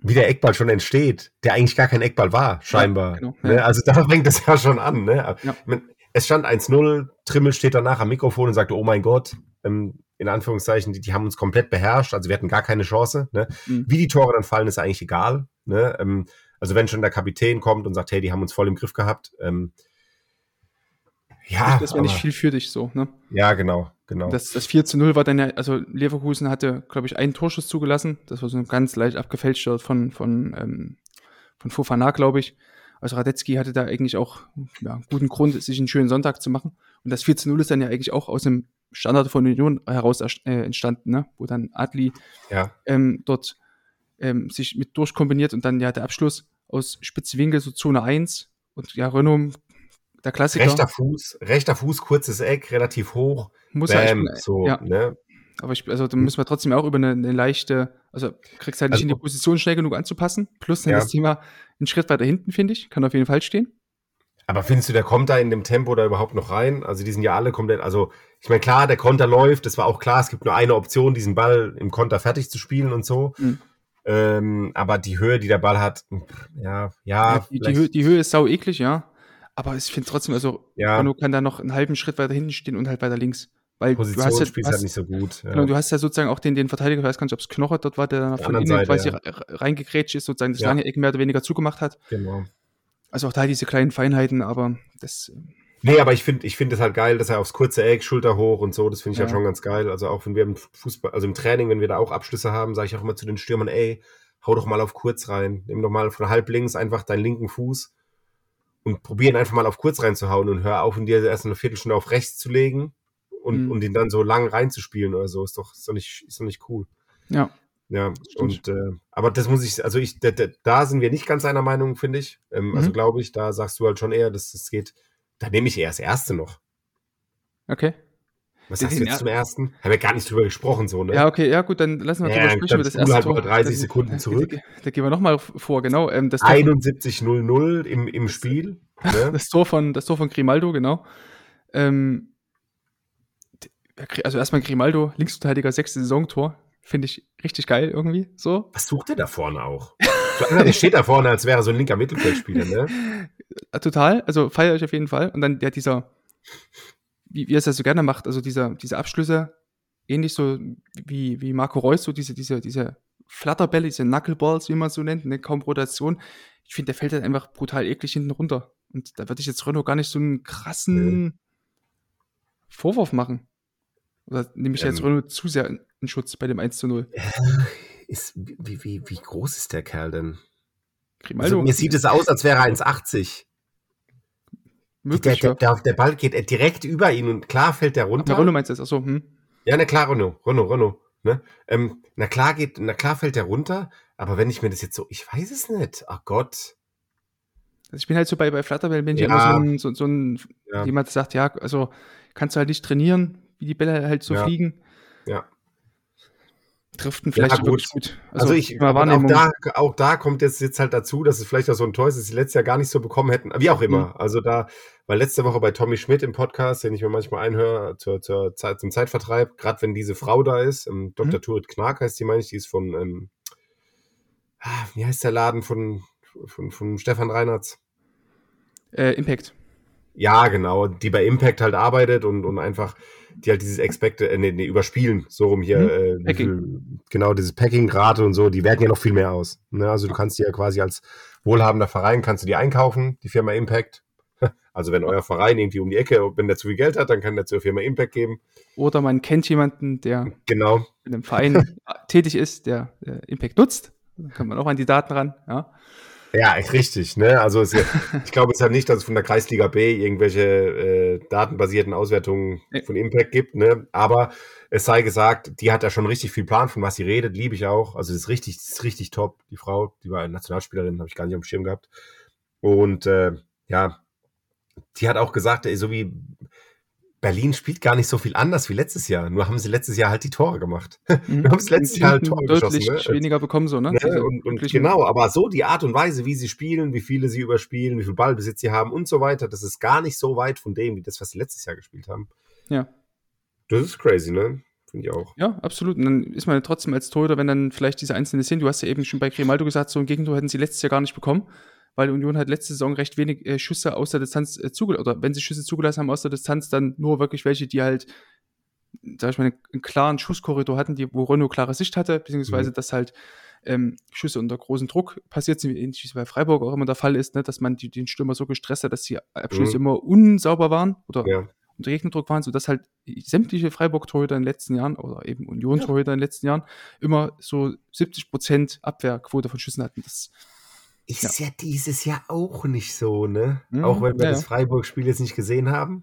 wie der Eckball schon entsteht, der eigentlich gar kein Eckball war, scheinbar. genau, ne? ja. Also da fängt das ja schon an. Ne? Ja. Es stand 1-0, Trimmel steht danach am Mikrofon und sagte, oh mein Gott, ähm, in Anführungszeichen, die, die haben uns komplett beherrscht, also wir hatten gar keine Chance. Ne? Mhm. Wie die Tore dann fallen, ist eigentlich egal. Ne? Ähm, also wenn schon der Kapitän kommt und sagt, hey, die haben uns voll im Griff gehabt. Ähm, ja, das wäre nicht viel für dich so, ne? ja, genau, genau. Das, das 4 zu 0 war dann ja, also Leverkusen hatte, glaube ich, einen Torschuss zugelassen. Das war so ein ganz leicht abgefälschter von, von, ähm, von Fofana, glaube ich. Also Radetzky hatte da eigentlich auch ja, guten Grund, sich einen schönen Sonntag zu machen. Und das 4 zu 0 ist dann ja eigentlich auch aus dem Standard von Union heraus äh, entstanden, ne? wo dann Adli ja. ähm, dort ähm, sich mit durchkombiniert und dann ja der Abschluss aus Spitzwinkel, so Zone 1 und ja, Renault, der Klassiker, Rechter Fuß, rechter Fuß, kurzes Eck, relativ hoch. muss ja, ich Bam, bin, so, ja, ne? Aber ich, also da müssen wir trotzdem auch über eine, eine leichte, also kriegst halt nicht Also- in die Position schnell genug anzupassen. Plus dann Ja. das Thema einen Schritt weiter hinten, finde ich, kann auf jeden Fall stehen. Aber findest du, der kommt da in dem Tempo da überhaupt noch rein? Also die sind ja alle komplett, also ich meine, klar, der Konter läuft, das war auch klar, es gibt nur eine Option, diesen Ball im Konter fertig zu spielen und so. Mhm. Ähm, aber die Höhe, die der Ball hat, ja, ja, die, die, Höhe, die Höhe ist sau eklig, ja. Aber ich finde trotzdem, also Ja. Renault kann da noch einen halben Schritt weiter hinten stehen und halt weiter links. Weil du hast ja, Position du spielt hast, halt nicht so gut. Ja. genau, du hast ja sozusagen auch den, den Verteidiger, ich weiß gar nicht, ob es Knoche dort war, der dann von innen Seite, quasi ja. re- reingekrätscht ist, sozusagen das Ja. lange Eck mehr oder weniger zugemacht hat. genau. Also auch da diese kleinen Feinheiten, aber das, Nee, aber ich finde ich finde es halt geil, dass er aufs kurze Eck, Schulter hoch und so, das finde ich halt Ja. schon ganz geil. Also auch wenn wir im Fußball, also im Training, wenn wir da auch Abschlüsse haben, sage ich auch immer zu den Stürmern, ey, hau doch mal auf kurz rein. Nimm doch mal von halb links einfach deinen linken Fuß und probieren einfach mal auf kurz reinzuhauen und hör auf, in dir erst eine Viertelstunde auf rechts zu legen und, Mhm. und ihn dann so lang reinzuspielen oder so, ist doch, ist doch, nicht, ist doch nicht cool. Ja. Ja, Stimmt. und äh, aber das muss ich, also ich, da, da, sind wir nicht ganz einer Meinung, finde ich. Ähm, Also Mhm. glaube ich, da sagst du halt schon eher, dass es geht. Da nehme ich eher das erste noch. Okay. Was sagst du jetzt zum ersten? Haben wir gar nicht drüber gesprochen, so, ne? Ja, okay, ja gut, dann lassen wir Ja, drüber dann sprechen über das spule erste halt Tor. mal 30 Da- Sekunden zurück. Da, da gehen wir nochmal vor, genau. Ähm, das, Tor, 71-0-0 im, im Spiel. Ne? das, Tor von, das Tor von Grimaldo, genau. Ähm, also erstmal Grimaldo, Linksverteidiger, sechste Saisontor. Finde ich richtig geil irgendwie, so. Was sucht der da vorne auch? So einer, der steht da vorne, als wäre so ein linker Mittelfeldspieler, ne? Total, also feiere ich auf jeden Fall. Und dann ja dieser, wie, wie er es ja so gerne macht, also dieser, diese Abschlüsse, ähnlich so wie, wie Marco Reus, so diese, diese, diese Flatterbälle, diese Knuckleballs, wie man es so nennt, ne, kaum Rotation. Ich finde, der fällt halt einfach brutal eklig hinten runter. Und da würde ich jetzt Renault gar nicht so einen krassen Vorwurf machen. Oder nehme ich jetzt Ähm. Renault zu sehr in, in Schutz bei dem 1 zu 0? Ist, wie, wie, wie groß ist der Kerl denn? Grimaldo, Also, mir sieht es aus, als wäre er 1,80. Der, möglich, der, der, der Ball geht direkt über ihn und klar fällt der runter. Der Renault meinst du jetzt? Achso, hm. Ja, na klar, Renault, Renault, Renault. Ne? Ähm, na klar geht, na klar fällt der runter, aber wenn ich mir das jetzt so, ich weiß es nicht. Ach Gott. Also ich bin halt so bei, bei Flatterbällen, bin ich Ja. immer so ein, so, so ein Ja. jemand sagt, ja, also kannst du halt nicht trainieren, wie die Bälle halt so Ja. fliegen. Ja. Trifft ihn vielleicht gut. wirklich gut. Also, ich, immer und auch da, auch da kommt jetzt, jetzt halt dazu, dass es vielleicht auch so ein Tor ist, das sie letztes Jahr gar nicht so bekommen hätten. Wie auch immer. Mhm. Also da, weil letzte Woche bei Tommy Schmidt im Podcast, den ich mir manchmal einhöre, zur, zur Zeit, zum Zeitvertreib, gerade wenn diese Frau da ist, ähm, Dr. Mhm. Turit Knark heißt die, meine ich, die ist von, ähm, ah, wie heißt der Laden von, von, von Stefan Reinhardt? äh, Impact. Ja, genau, die bei Impact halt arbeitet und, und einfach, die halt dieses Expected, äh, nee, nee, überspielen, so rum hier, Mhm. äh, viel, genau, dieses Packing-Rate und so, die werden ja noch viel mehr aus. Ne? Also du kannst die ja quasi als wohlhabender Verein, kannst du die einkaufen, die Firma Impact. Also wenn euer Verein irgendwie um die Ecke, wenn der zu viel Geld hat, dann kann der zur Firma Impact geben. Oder man kennt jemanden, der Genau. in einem Verein tätig ist, der, der Impact nutzt. Dann kann man auch an die Daten ran. Ja. Ja, echt richtig. Ne? Also es, ich glaube es halt nicht, dass es von der Kreisliga B irgendwelche äh, datenbasierten Auswertungen von Impact gibt. Ne? Aber es sei gesagt, die hat ja schon richtig viel Plan, von was sie redet, liebe ich auch. Also das ist richtig, das ist richtig top. Die Frau, die war Nationalspielerin, habe ich gar nicht auf dem Schirm gehabt. Und äh, ja, die hat auch gesagt, so wie Berlin spielt gar nicht so viel anders wie letztes Jahr. Nur haben sie letztes Jahr halt die Tore gemacht. Mhm. Wir haben das letzte Jahr halt Tore deutlich geschossen, ne? weniger bekommen, so, ne? Ne? Und, und genau, aber so die Art und Weise, wie sie spielen, wie viele sie überspielen, wie viel Ballbesitz sie haben und so weiter, das ist gar nicht so weit von dem, wie das, was sie letztes Jahr gespielt haben. Ja. Das ist crazy, ne? Finde ich auch. Ja, absolut. Und dann ist man ja trotzdem als Torhüter, wenn dann vielleicht diese einzelnen Szenen, du hast ja eben schon bei Grimaldo gesagt, so ein Gegentor hätten sie letztes Jahr gar nicht bekommen, weil Union hat letzte Saison recht wenig äh, Schüsse aus der Distanz äh, zugelassen, oder wenn sie Schüsse zugelassen haben aus der Distanz, dann nur wirklich welche, die halt, sag ich mal, einen, klaren Schusskorridor hatten, die, wo Renault klare Sicht hatte, beziehungsweise Mhm. dass halt ähm, Schüsse unter großem Druck passiert sind, wie ähnlich wie es bei Freiburg auch immer der Fall ist, ne, dass man die, den Stürmer so gestresst hat, dass die Abschlüsse Mhm. immer unsauber waren oder Ja. unter Gegnerdruck waren, sodass halt sämtliche Freiburg-Torhüter in den letzten Jahren oder eben Union-Torhüter in den letzten Jahren immer so 70% Abwehrquote von Schüssen hatten. Das, Ist ja. dieses Jahr auch nicht so, ne? Mhm, auch wenn wir ja, das ja. Freiburg-Spiel jetzt nicht gesehen haben.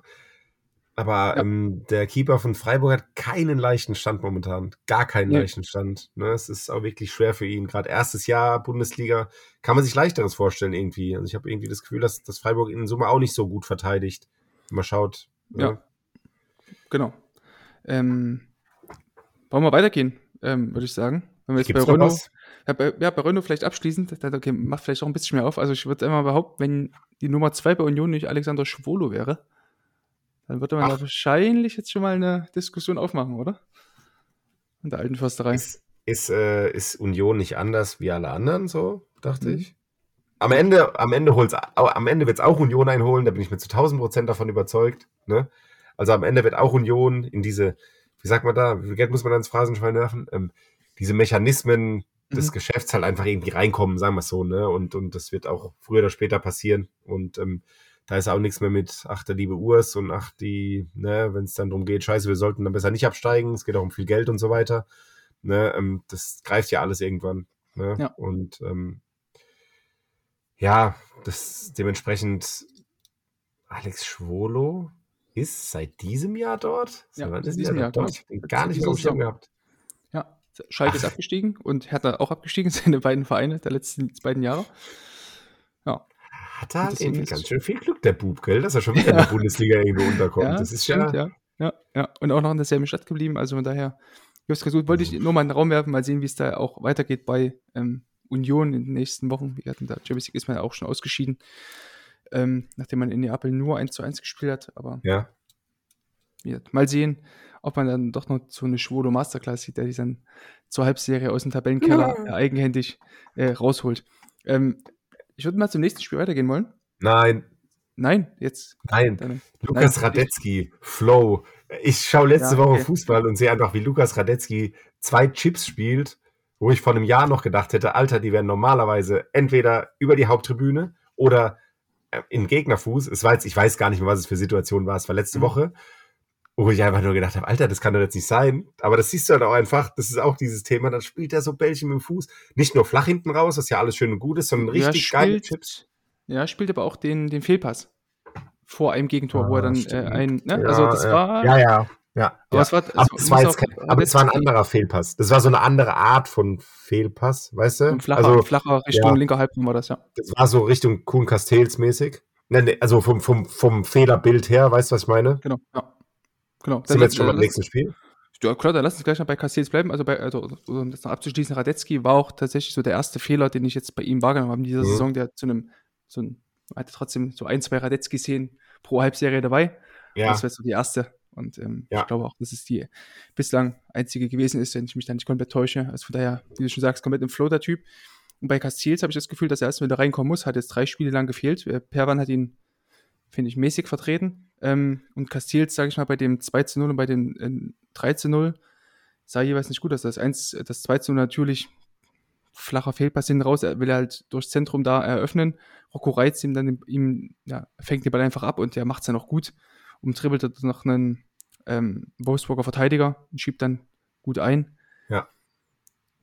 Aber Ja. ähm, der Keeper von Freiburg hat keinen leichten Stand momentan. Gar keinen Nee. leichten Stand. Ne? Es ist auch wirklich schwer für ihn. Gerade erstes Jahr Bundesliga kann man sich leichteres vorstellen irgendwie. Also ich habe irgendwie das Gefühl, dass, dass Freiburg in Summe auch nicht so gut verteidigt. Wenn man schaut. ne? Ja. genau. Ähm, wollen wir weitergehen, ähm, würde ich sagen. Wenn wir jetzt Gibt's bei Renault? Ja, bei, ja, bei Renault vielleicht abschließend, okay, macht vielleicht auch ein bisschen mehr auf. Also ich würde immer behaupten, wenn die Nummer zwei bei Union nicht Alexander Schwolo wäre, dann würde man Ach. da wahrscheinlich jetzt schon mal eine Diskussion aufmachen, oder? In der alten Försterei. Ist, ist, äh, ist Union nicht anders wie alle anderen, so, dachte Mhm. ich. Am Ende, am Ende holt's, au- am Ende wird es auch Union einholen, da bin ich mir zu 1000 Prozent davon überzeugt. Ne? Also am Ende wird auch Union in diese, wie sagt man da, wie viel Geld muss man da ins Phrasenschwein werfen? Ähm, diese Mechanismen des Mhm. Geschäfts halt einfach irgendwie reinkommen, sagen wir es so, ne? Und, und das wird auch früher oder später passieren. Und ähm, da ist auch nichts mehr mit, ach, der liebe Urs und ach, die, ne, wenn es dann darum geht, scheiße, wir sollten dann besser nicht absteigen, es geht auch um viel Geld und so weiter. Ne, ähm, das greift ja alles irgendwann. Ne? Ja. Und ähm, ja, das dementsprechend Alex Schwolo. ist seit diesem Jahr dort? Ja, Seit diesem Jahr, dort? den gar nicht auf dem gehabt. Ja, Schalke ist abgestiegen und Hertha auch abgestiegen, seine beiden Vereine der letzten beiden Jahre. Ja, Hat er halt irgendwie ganz schön viel Glück, der Bub, gell? Dass er schon wieder in der Bundesliga irgendwo unterkommt. ja das ist stimmt, ja. ja. ja. Ja, und auch noch in derselben Stadt geblieben. Also von daher, Just gesucht, wollte ich nur mal in den Raum werfen, mal sehen, wie es da auch weitergeht bei ähm, Union in den nächsten Wochen. Wir hatten da Champions League ist man ja auch schon ausgeschieden, ähm, nachdem man in Neapel nur 1 zu 1 gespielt hat. Aber Ja. Gesagt, mal sehen, ob man dann doch noch so eine Schwodo Masterclass sieht, der sich dann zur Halbserie aus dem Tabellenkeller äh, eigenhändig äh, rausholt. Ähm, ich würde mal zum nächsten Spiel weitergehen wollen. Nein, Nein, jetzt. nein. Dann, Lukas Nein, Radetzky, Flow. Ich schaue letzte Ja, Woche okay. Fußball und sehe einfach, wie Lukas Radetzky zwei Chips spielt, wo ich vor einem Jahr noch gedacht hätte, Alter, die wären normalerweise entweder über die Haupttribüne oder äh, im Gegnerfuß. Es war jetzt, ich weiß gar nicht mehr, was es für Situation war. Es war letzte Mhm. Woche, wo ich einfach nur gedacht habe, Alter, das kann doch jetzt nicht sein. Aber das siehst du halt auch einfach. Das ist auch dieses Thema. Dann spielt er so Bällchen mit dem Fuß. Nicht nur flach hinten raus, was ja alles schön und gut ist, sondern Ja, richtig geile spielt- Chips. Ja, spielt aber auch den, den Fehlpass vor einem Gegentor, wo er dann äh, ein. Ne? Ja, also das ja. war. Ja, ja. Ja, Aber ja. es war, Aber, also, es war, jetzt kein, aber es war ein anderer Fehlpass. Das war so eine andere Art von Fehlpass, weißt du? Ein flacher, also, flacher Richtung ja. linker Halbraum war das, ja. das war so Richtung Kuhn Castells mäßig. Ne, ne, also vom, vom, vom Fehlerbild her, weißt du, was ich meine? Genau, ja. Genau. Sind wir jetzt schon beim nächsten Spiel? Ja, klar, dann lass uns gleich noch bei Castells bleiben. Also, bei, also um das noch abzuschließen, Radetzky war auch tatsächlich so der erste Fehler, den ich jetzt bei ihm wahrgenommen habe in dieser Mhm. Saison, der zu einem, so ein, hatte trotzdem so ein, zwei Radetzky-Szenen pro Halbserie dabei. Ja, Das wäre so die erste. Und ähm, Ja. ich glaube auch, dass es die bislang einzige gewesen ist, wenn ich mich da nicht komplett täusche. Also von daher, wie du schon sagst, komplett im Flow der Typ. Und bei Castells habe ich das Gefühl, dass er erst wieder reinkommen muss. Hat jetzt drei Spiele lang gefehlt. Äh, Perwan hat ihn, finde ich, mäßig vertreten. Ähm, und Castells, sage ich mal, bei dem 2 zu 0 und bei dem äh, 3 zu 0 sah jeweils nicht gut aus. Das, 1, das 2 zu 0 natürlich flacher Fehlpass hinten raus. Er will halt durchs Zentrum da eröffnen. Rocco reizt ihm dann, ihm, ja, fängt den Ball einfach ab und der macht es dann auch gut. Umtribbelt er noch einen ähm, Wolfsburger Verteidiger und schiebt dann gut ein. Ja.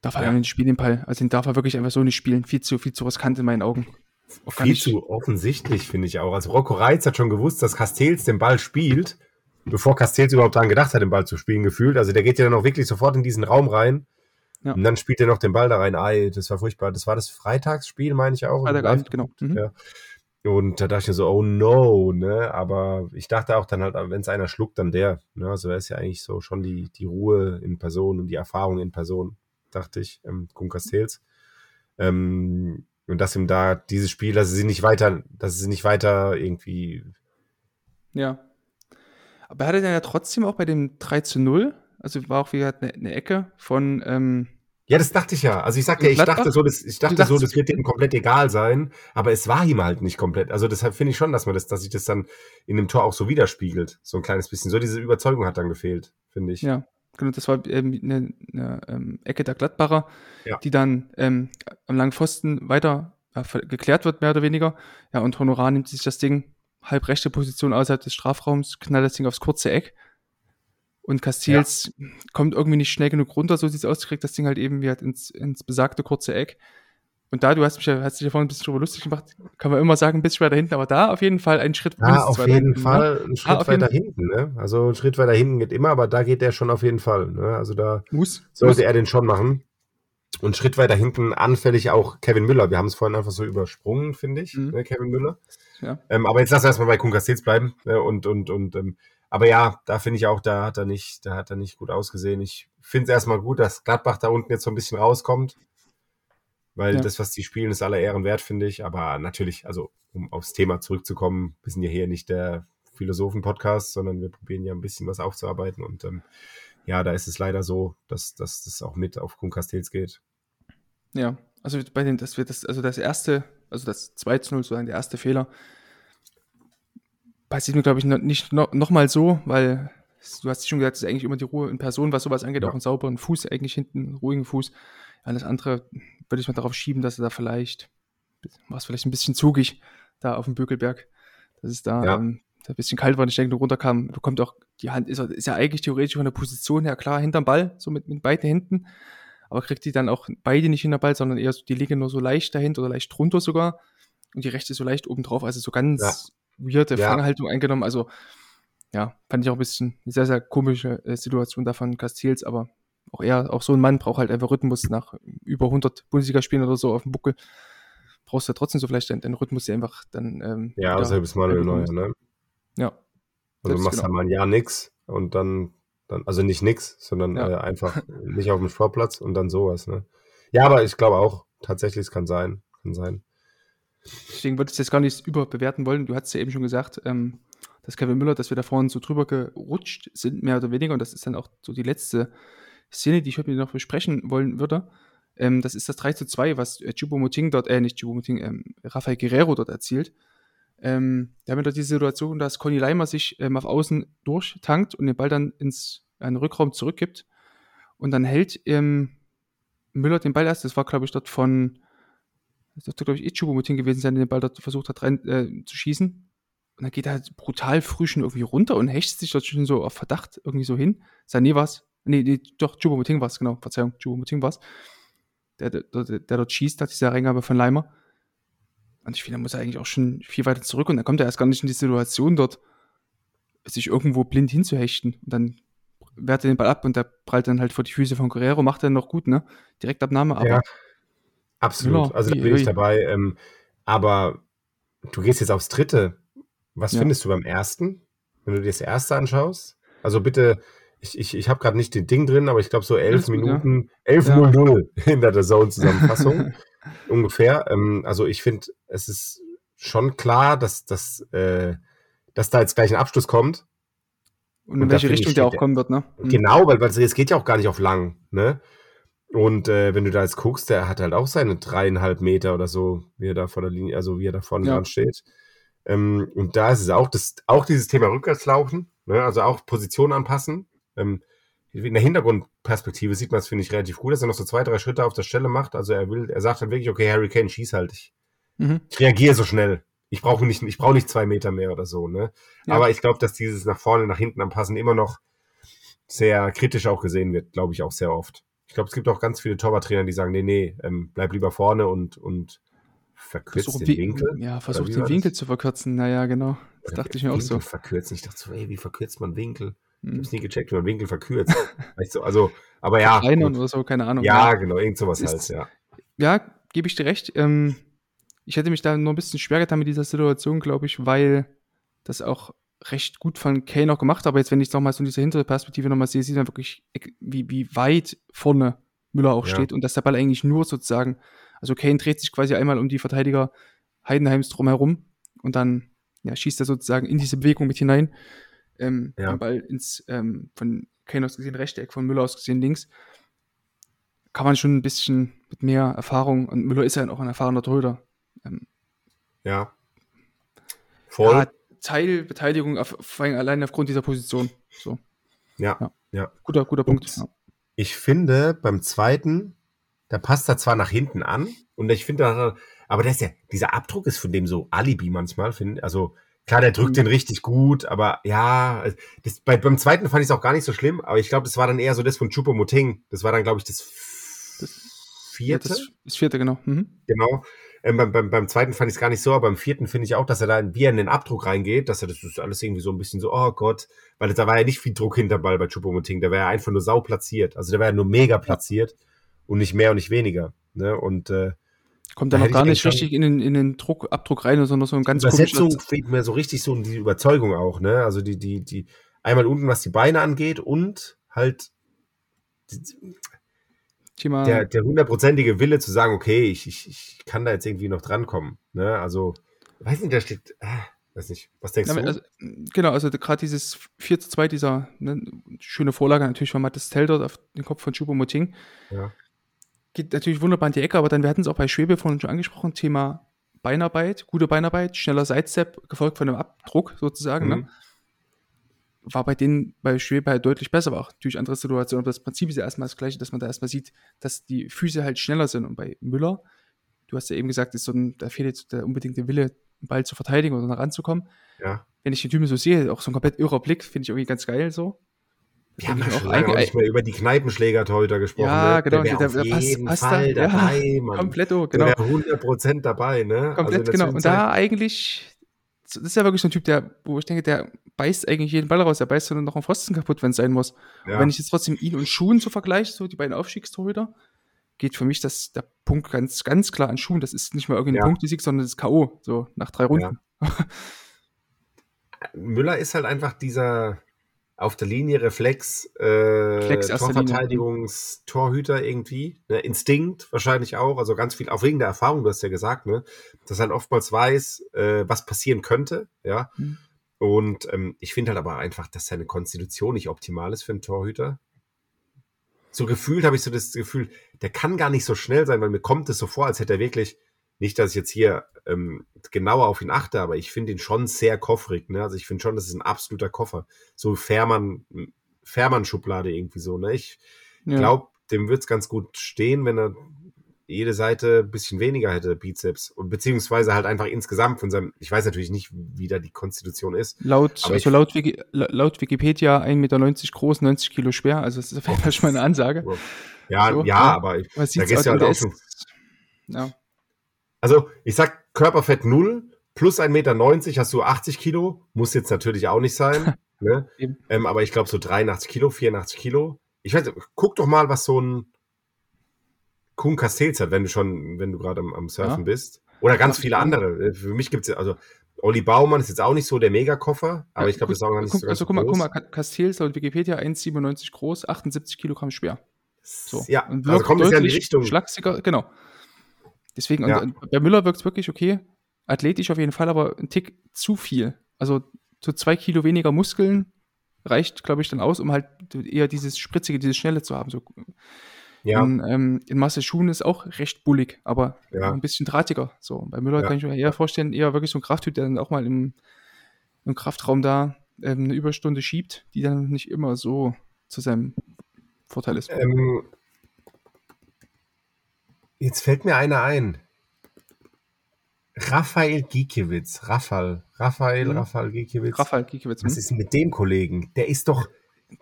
Darf er Ja. ja. nicht spielen, den Ball. Also den darf er wirklich einfach so nicht spielen. Viel zu, viel zu riskant in meinen Augen. Viel zu offensichtlich, finde ich auch. Also Rocco Reitz hat schon gewusst, dass Castells den Ball spielt, bevor Castells überhaupt daran gedacht hat, den Ball zu spielen, gefühlt. Also der geht ja dann auch wirklich sofort in diesen Raum rein. Ja. Und dann spielt er noch den Ball da rein. Ei, das war furchtbar. Das war das Freitagsspiel, meine ich auch. Freitagabend, genau. Mhm. Ja. Und da dachte ich mir so, oh no, ne? Aber ich dachte auch dann halt, wenn es einer schluckt, dann der. Ne? Also er ist ja eigentlich so schon die, die Ruhe in Person und die Erfahrung in Person, dachte ich, ähm, Kuhn Castells. Ähm, und dass ihm da dieses Spiel, dass sie nicht weiter, dass sie nicht weiter irgendwie. Ja. Aber er hatte dann ja trotzdem auch bei dem 3 zu 0, also war auch wieder eine, eine Ecke von, ähm, Ja, das dachte ich ja. Also ich sagte ja, ich dachte so, das, ich dachte so, das wird ihm komplett egal sein, aber es war ihm halt nicht komplett. Also deshalb finde ich schon, dass man das, dass sich das dann in dem Tor auch so widerspiegelt. So ein kleines bisschen. So diese Überzeugung hat dann gefehlt, finde ich. ja, genau, das war ähm, eine, eine ähm, Ecke der Gladbacher, Ja. die dann ähm, am langen Pfosten weiter äh, geklärt wird, mehr oder weniger. Ja, und Honorar nimmt sich das Ding, halb rechte Position außerhalb des Strafraums, knallt das Ding aufs kurze Eck. Und Castells kommt irgendwie nicht schnell genug runter, so sieht es aus, kriegt das Ding halt eben wie halt ins, ins besagte kurze Eck. Und da, du hast mich ja, hast dich ja vorhin ein bisschen drüber lustig gemacht, kann man immer sagen, ein bisschen weiter hinten, aber da auf jeden Fall einen Schritt Ja, auf jeden hinten, ne? Fall ein Schritt auf jeden weiter hinten. Ne? Also ein Schritt weiter hinten geht immer, aber da geht der schon auf jeden Fall. Ne? Also da Muss. sollte muss. er den schon machen. Und einen Schritt weiter hinten anfällig auch Kevin Müller. Wir haben es vorhin einfach so übersprungen, finde ich, Mhm. ne, Kevin Müller. Ja. Ähm, aber jetzt lass erstmal bei Kun Castells bleiben. Ne? Und, und, und, ähm, aber ja, da finde ich auch, da hat er nicht, da hat er nicht gut ausgesehen. Ich finde es erstmal gut, dass Gladbach da unten jetzt so ein bisschen rauskommt. Weil Ja. das, was die spielen, ist aller Ehren wert, finde ich. Aber natürlich, also um aufs Thema zurückzukommen, wir sind ja hier nicht der Philosophen-Podcast, sondern wir probieren ja ein bisschen was aufzuarbeiten. Und ähm, ja, da ist es leider so, dass, dass das auch mit auf Kuhn Castells geht. Ja, also bei den, das wird das, also das erste, also das 2 zu 0 sozusagen, der erste Fehler, passiert mir, glaube ich, noch, nicht no, noch mal so, weil du hast schon gesagt, es ist eigentlich immer die Ruhe in Person, was sowas angeht, Ja. auch einen sauberen Fuß, eigentlich hinten, einen ruhigen Fuß. Alles andere würde ich mal darauf schieben, dass er da vielleicht, war es vielleicht ein bisschen zugig, da auf dem Bökelberg, dass es da, Ja. ähm, ein bisschen kalt war und ich denke, du runterkam, du kommt auch, die Hand ist, ist ja eigentlich theoretisch von der Position her klar hinterm Ball, so mit, mit beiden Händen, aber kriegt die dann auch beide nicht hinter Ball, sondern eher so, die liegen nur so leicht dahinter oder leicht drunter sogar und die rechte so leicht oben drauf, also so ganz weirde Ja. Fanghaltung eingenommen, also ja, fand ich auch ein bisschen eine sehr, sehr komische äh, Situation davon Castells, aber auch er, auch so ein Mann braucht halt einfach Rhythmus nach über 100 Bundesligaspielen oder so auf dem Buckel. Brauchst du ja trotzdem so vielleicht den, den Rhythmus, der einfach dann. Ähm, Ja, selbst Manuel Neuer, ne? Ja. Also du machst genau. halt mal ein Jahr nix und dann, dann also nicht nix, sondern Ja. äh, einfach nicht auf dem Sportplatz und dann sowas, ne? Ja, aber ich glaube auch, tatsächlich, es kann sein. Kann sein. Deswegen würde ich das gar nicht überbewerten wollen. Du hast ja eben schon gesagt, ähm, dass Kevin Müller, dass wir da vorhin so drüber gerutscht sind, mehr oder weniger. Und das ist dann auch so die letzte Szene, die ich heute noch besprechen wollen würde. Ähm, das ist das 3 zu 2, was äh, Choupo-Moting dort, äh, nicht Choupo-Moting, ähm, Rafael Guerrero dort erzielt. Ähm, da haben wir dort die Situation, dass Conny Leimer sich ähm, auf Außen durchtankt und den Ball dann ins einen Rückraum zurückgibt. Und dann hält ähm, Müller den Ball erst, das war, glaube ich, dort von, das dürfte, glaube ich, Ichubo-Mutin gewesen sein, der den Ball dort versucht hat rein, äh, zu schießen. Und dann geht er halt brutal früh schon irgendwie runter und hecht sich dort schon so auf Verdacht irgendwie so hin. Sané war's. Nee, nee, doch, Chubo-Muting war's, genau. Verzeihung, Chubo-Muting war's. Der, der, der, der dort schießt, hat diese Reingabe von Leimer. Und ich finde, da muss er eigentlich auch schon viel weiter zurück und dann kommt er erst gar nicht in die Situation dort, sich irgendwo blind hinzuhechten. Und dann wehrt er den Ball ab und der prallt dann halt vor die Füße von Guerrero, macht er noch gut, ne? Direktabnahme, aber Ja. Absolut. Müller, also da bin ich dabei. Ähm, aber du gehst jetzt aufs dritte. Was Ja. findest du beim ersten, wenn du dir das erste anschaust? Also bitte, ich, ich, ich habe gerade nicht den Ding drin, aber ich glaube so elf Alles gut, ja. Minuten, 11.00 hinter der Zone-Zusammenfassung ungefähr. Ähm, also ich finde, es ist schon klar, dass, dass, äh, dass da jetzt gleich ein Abschluss kommt. und in und welche Richtung der auch kommen wird, ne? Mhm. Genau, weil, weil es geht ja auch gar nicht auf lang, ne? Und äh, wenn du da jetzt guckst, der hat halt auch seine dreieinhalb Meter oder so, wie er da vor der Linie, also wie er da vorne Ja. dran steht. Ähm, und da ist es auch, das, auch dieses Thema Rückwärtslaufen, ne? also auch Position anpassen. Ähm, in der Hintergrundperspektive sieht man es, finde ich, relativ gut, dass er noch so zwei, drei Schritte auf der Stelle macht. Also er will, er sagt dann wirklich, okay, Harry Kane, schieß halt. Ich, Mhm. ich reagiere so schnell. Ich brauche nicht, ich brauche nicht zwei Meter mehr oder so, ne? Ja. Aber ich glaube, dass dieses nach vorne, nach hinten anpassen immer noch sehr kritisch auch gesehen wird, glaube ich auch sehr oft. Ich glaube, es gibt auch ganz viele Torwarttrainer, die sagen, nee, nee, ähm, bleib lieber vorne und, und verkürzt Versuch den Wi- Winkel. Ja, versucht wie den Winkel zu verkürzen. Naja, genau. Das dachte ich mir auch so. Verkürzen. Ich dachte so, ey, wie verkürzt man Winkel? Ich hab's nie gecheckt, wie man Winkel verkürzt. du, also, aber ja. Verkleinern oder so, keine Ahnung. Ja, genau, irgend sowas halt, ja. ja, gebe ich dir recht. Ähm, ich hätte mich da nur ein bisschen schwer getan mit dieser Situation, glaube ich, weil das auch recht gut von Kane auch gemacht, aber jetzt, wenn ich es nochmal so in dieser hintere Perspektive nochmal sehe, sieht man wirklich, wie, wie weit vorne Müller auch Ja. steht und dass der Ball eigentlich nur sozusagen, also Kane dreht sich quasi einmal um die Verteidiger Heidenheims drumherum und dann ja, schießt er sozusagen in diese Bewegung mit hinein. Ähm, Ja. Den Ball ins, ähm, von Kane aus gesehen rechte Eck, von Müller aus gesehen links. Kann man schon ein bisschen mit mehr Erfahrung, und Müller ist ja auch ein erfahrener Torhüter, ähm, Ja. Voll. ja, Teilbeteiligung auf, vor allem allein aufgrund dieser Position. So, ja. ja. ja. guter, guter Punkt. Und- Ja. Ich finde, beim zweiten, da passt er zwar nach hinten an und ich finde, aber das ist ja, dieser Abdruck ist von dem so Alibi manchmal, finde Also klar, der drückt Mhm. den richtig gut, aber ja, das, bei, beim zweiten fand ich es auch gar nicht so schlimm, aber ich glaube, das war dann eher so das von Chupomoting. Das war dann, glaube ich, das, vierte. Ja, das, das vierte, genau. Mhm. Genau. Ähm, beim, beim, beim zweiten fand ich es gar nicht so, aber beim vierten finde ich auch, dass er da wie er in den Abdruck reingeht, dass er das ist alles irgendwie so ein bisschen so, oh Gott, weil da war ja nicht viel Druck hinter Ball bei Choupo-Moting, der war ja einfach nur sau platziert. Also der war ja nur mega platziert und nicht mehr und nicht weniger. Ne? Und äh, Kommt Da dann noch gar ich nicht richtig in den, in den Druck, Abdruck rein, sondern so ein ganz Übersetzung komischer- fehlt mir so richtig so die Überzeugung auch, ne? Also die, die, die, einmal unten, was die Beine angeht und halt Thema. der, der hundertprozentige Wille zu sagen, okay, ich, ich, ich kann da jetzt irgendwie noch drankommen. Ne? Also, weiß nicht, da steht, ah, weiß nicht, was denkst Ja, du? also, genau, also gerade dieses 4 zu 2, dieser ne, schöne Vorlage natürlich von Mattes Tell dort auf den Kopf von Choupo-Moting. Ja. Geht natürlich wunderbar in die Ecke, aber dann, wir hatten es auch bei Schwebe vorhin schon angesprochen, Thema Beinarbeit, gute Beinarbeit, schneller Sidestep, gefolgt von einem Abdruck sozusagen, Mhm. ne? War bei denen bei Schwebe halt deutlich besser, aber auch natürlich andere Situation. Aber das Prinzip ist ja erstmal das gleiche, dass man da erstmal sieht, dass die Füße halt schneller sind. Und bei Müller, du hast ja eben gesagt, ist so ein, da fehlt jetzt der unbedingte Wille, den Ball zu verteidigen oder ranzukommen. Ja. Wenn ich den Typen so sehe, auch so ein komplett irrer Blick, finde ich irgendwie ganz geil so. Wir haben ja schon lange auch nicht mehr über die Kneipenschläger heute gesprochen. Ja, ne? genau, Der, der- der, auf der jeden passt da, Fall ja, dabei, Mann. Kompletto, Der genau. wäre 100% dabei, ne? Komplett, also in der genau. Und da eigentlich das ist ja wirklich so ein Typ, der, wo ich denke, der beißt eigentlich jeden Ball raus, der beißt dann noch einen Pfosten kaputt, wenn es sein muss. Ja. Wenn ich jetzt trotzdem ihn und Schuhen so vergleiche, so die beiden Aufstiegstorhüter, geht für mich das, der Punkt ganz, ganz klar an Schuhen. Das ist nicht mal irgendein Ja. Punktesieg, sondern das ist K.O., so nach drei Runden. Müller ist halt einfach dieser auf der Linie Reflex, äh, Linie. Torverteidigungstorhüter irgendwie, ne? Instinkt wahrscheinlich auch, also ganz viel, auch wegen der Erfahrung, du hast ja gesagt, ne, dass er halt oftmals weiß, äh, was passieren könnte, ja. Mhm. Und ähm, ich finde halt aber einfach, dass seine Konstitution nicht optimal ist für einen Torhüter. So gefühlt habe ich so das Gefühl, der kann gar nicht so schnell sein, weil mir kommt es so vor, als hätte er wirklich, nicht, dass ich jetzt hier ähm, genauer auf ihn achte, aber ich finde ihn schon sehr kofferig. Ne? Also ich finde schon, das ist ein absoluter Koffer. So Fährmann, Fährmann-Schublade irgendwie so. Ne? Ich Ja. glaube, dem wird es ganz gut stehen, wenn er jede Seite ein bisschen weniger hätte, Bizeps. Und beziehungsweise halt einfach insgesamt von seinem, ich weiß natürlich nicht, wie da die Konstitution ist. Laut, also laut, Wiki, la- laut Wikipedia 1,90 Meter groß, 90 Kilo schwer. Also das ist auf jeden Fall schon mal eine Ansage. Ja, So, ja, ja. aber ich, da gehst du halt auch schon. Ja. Also, ich sag Körperfett null plus 1,90 Meter hast du 80 Kilo. Muss jetzt natürlich auch nicht sein. ne? Ähm, aber ich glaube so 83 Kilo, 84 Kilo. Ich weiß, guck doch mal, was so ein Kuhn Castells hat, wenn du schon, wenn du gerade am, am Surfen Ja. bist. Oder ganz viele andere. Äh, Für mich gibt's ja, also Olli Baumann ist jetzt auch nicht so der Megakoffer, aber Ja, ich glaube, das ist auch gar nicht guck, so ganz Also guck mal, groß. guck mal, Castells laut Wikipedia 1,97 groß, 78 Kilogramm schwer. So. Ja, Und also kommt es ja in die Richtung. Schlagsiger, genau. Deswegen, Ja. und, und bei Müller wirkt es wirklich okay. Athletisch auf jeden Fall, aber ein Tick zu viel. Also so zwei Kilo weniger Muskeln reicht, glaube ich, dann aus, um halt eher dieses Spritzige, dieses Schnelle zu haben. So, Ja, in, ähm, in Masse Schuhen ist auch recht bullig, aber Ja. ein bisschen drahtiger. So, bei Müller Ja. kann ich mir eher vorstellen, eher wirklich so ein Krafttyp, der dann auch mal im, im Kraftraum da ähm, eine Überstunde schiebt, die dann nicht immer so zu seinem Vorteil ist. ähm, jetzt fällt mir einer ein. Raphael Giekewitz. Raphael. Raphael, Mhm. Raphael Giekewitz. Rafael Giekewitz. Was hm? ist mit dem Kollegen? Der ist doch.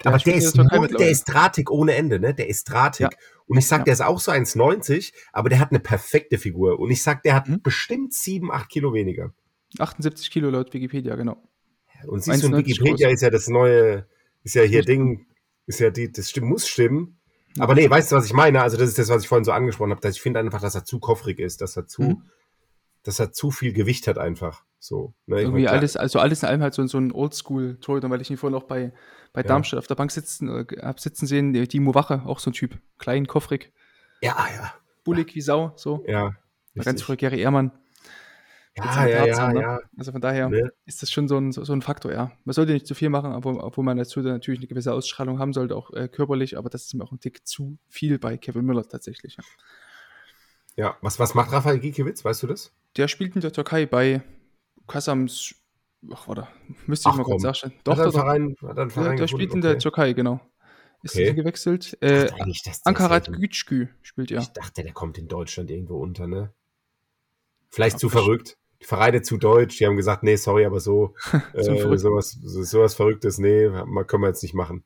aber der ist, der Türkei null, der ist drahtig ohne Ende, ne? Der ist drahtig. Ja. Und ich sag, Ja. der ist auch so 1,90, aber der hat eine perfekte Figur. Und ich sag, der hat Mhm. bestimmt 7, 8 Kilo weniger. 78 Kilo laut Wikipedia, genau. Und siehst du, in 1,90 Wikipedia groß. ist ja das neue, ist ja hier Ding, ist ja die, das stimmt, muss stimmen. Aber nee, weißt du, was ich meine? Also, das ist das, was ich vorhin so angesprochen habe, dass ich finde einfach, dass er zu kofferig ist, dass er zu, Mhm. dass er zu viel Gewicht hat einfach. So. Ne? Irgendwie mein, klar- alles, also alles in allem halt so, so ein Oldschool-Torhüter, weil ich ihn vorhin auch bei, bei Ja. Darmstadt auf der Bank sitzen, äh, hab sitzen sehen, die Timo Wache, auch so ein Typ. Klein, koffrig, Ja, ja. bullig wie Sau, so. Ja. Ganz früher Gary Ehrmann. Ja, ja, ja, haben, ne? ja. Also von daher Ne? ist das schon so ein, so, ein Faktor, ja. Man sollte nicht zu viel machen, obwohl, obwohl man dazu dann natürlich eine gewisse Ausstrahlung haben sollte, auch äh, körperlich, aber das ist mir auch ein Tick zu viel bei Kevin Müller tatsächlich. Ja. Ja, was, was macht Raphael Giekewitz? Weißt du das? Der spielt in der Türkei bei Kasams, ach, warte, müsste ich Ach, mal kurz komm. nachstellen. Doch, Doch, er Verein, er der, Verein der gefunden? spielt in der Okay. Türkei, genau. Ist Okay. okay. gewechselt. Äh, der Ankarat Gütschkü spielt er. Ich dachte, der kommt in Deutschland irgendwo unter, ne? Vielleicht zu Ja, versch- verrückt. Die Vereine zu deutsch, die haben gesagt, nee, sorry, aber so, äh, verrückt. sowas, so- sowas Verrücktes, nee, können wir jetzt nicht machen.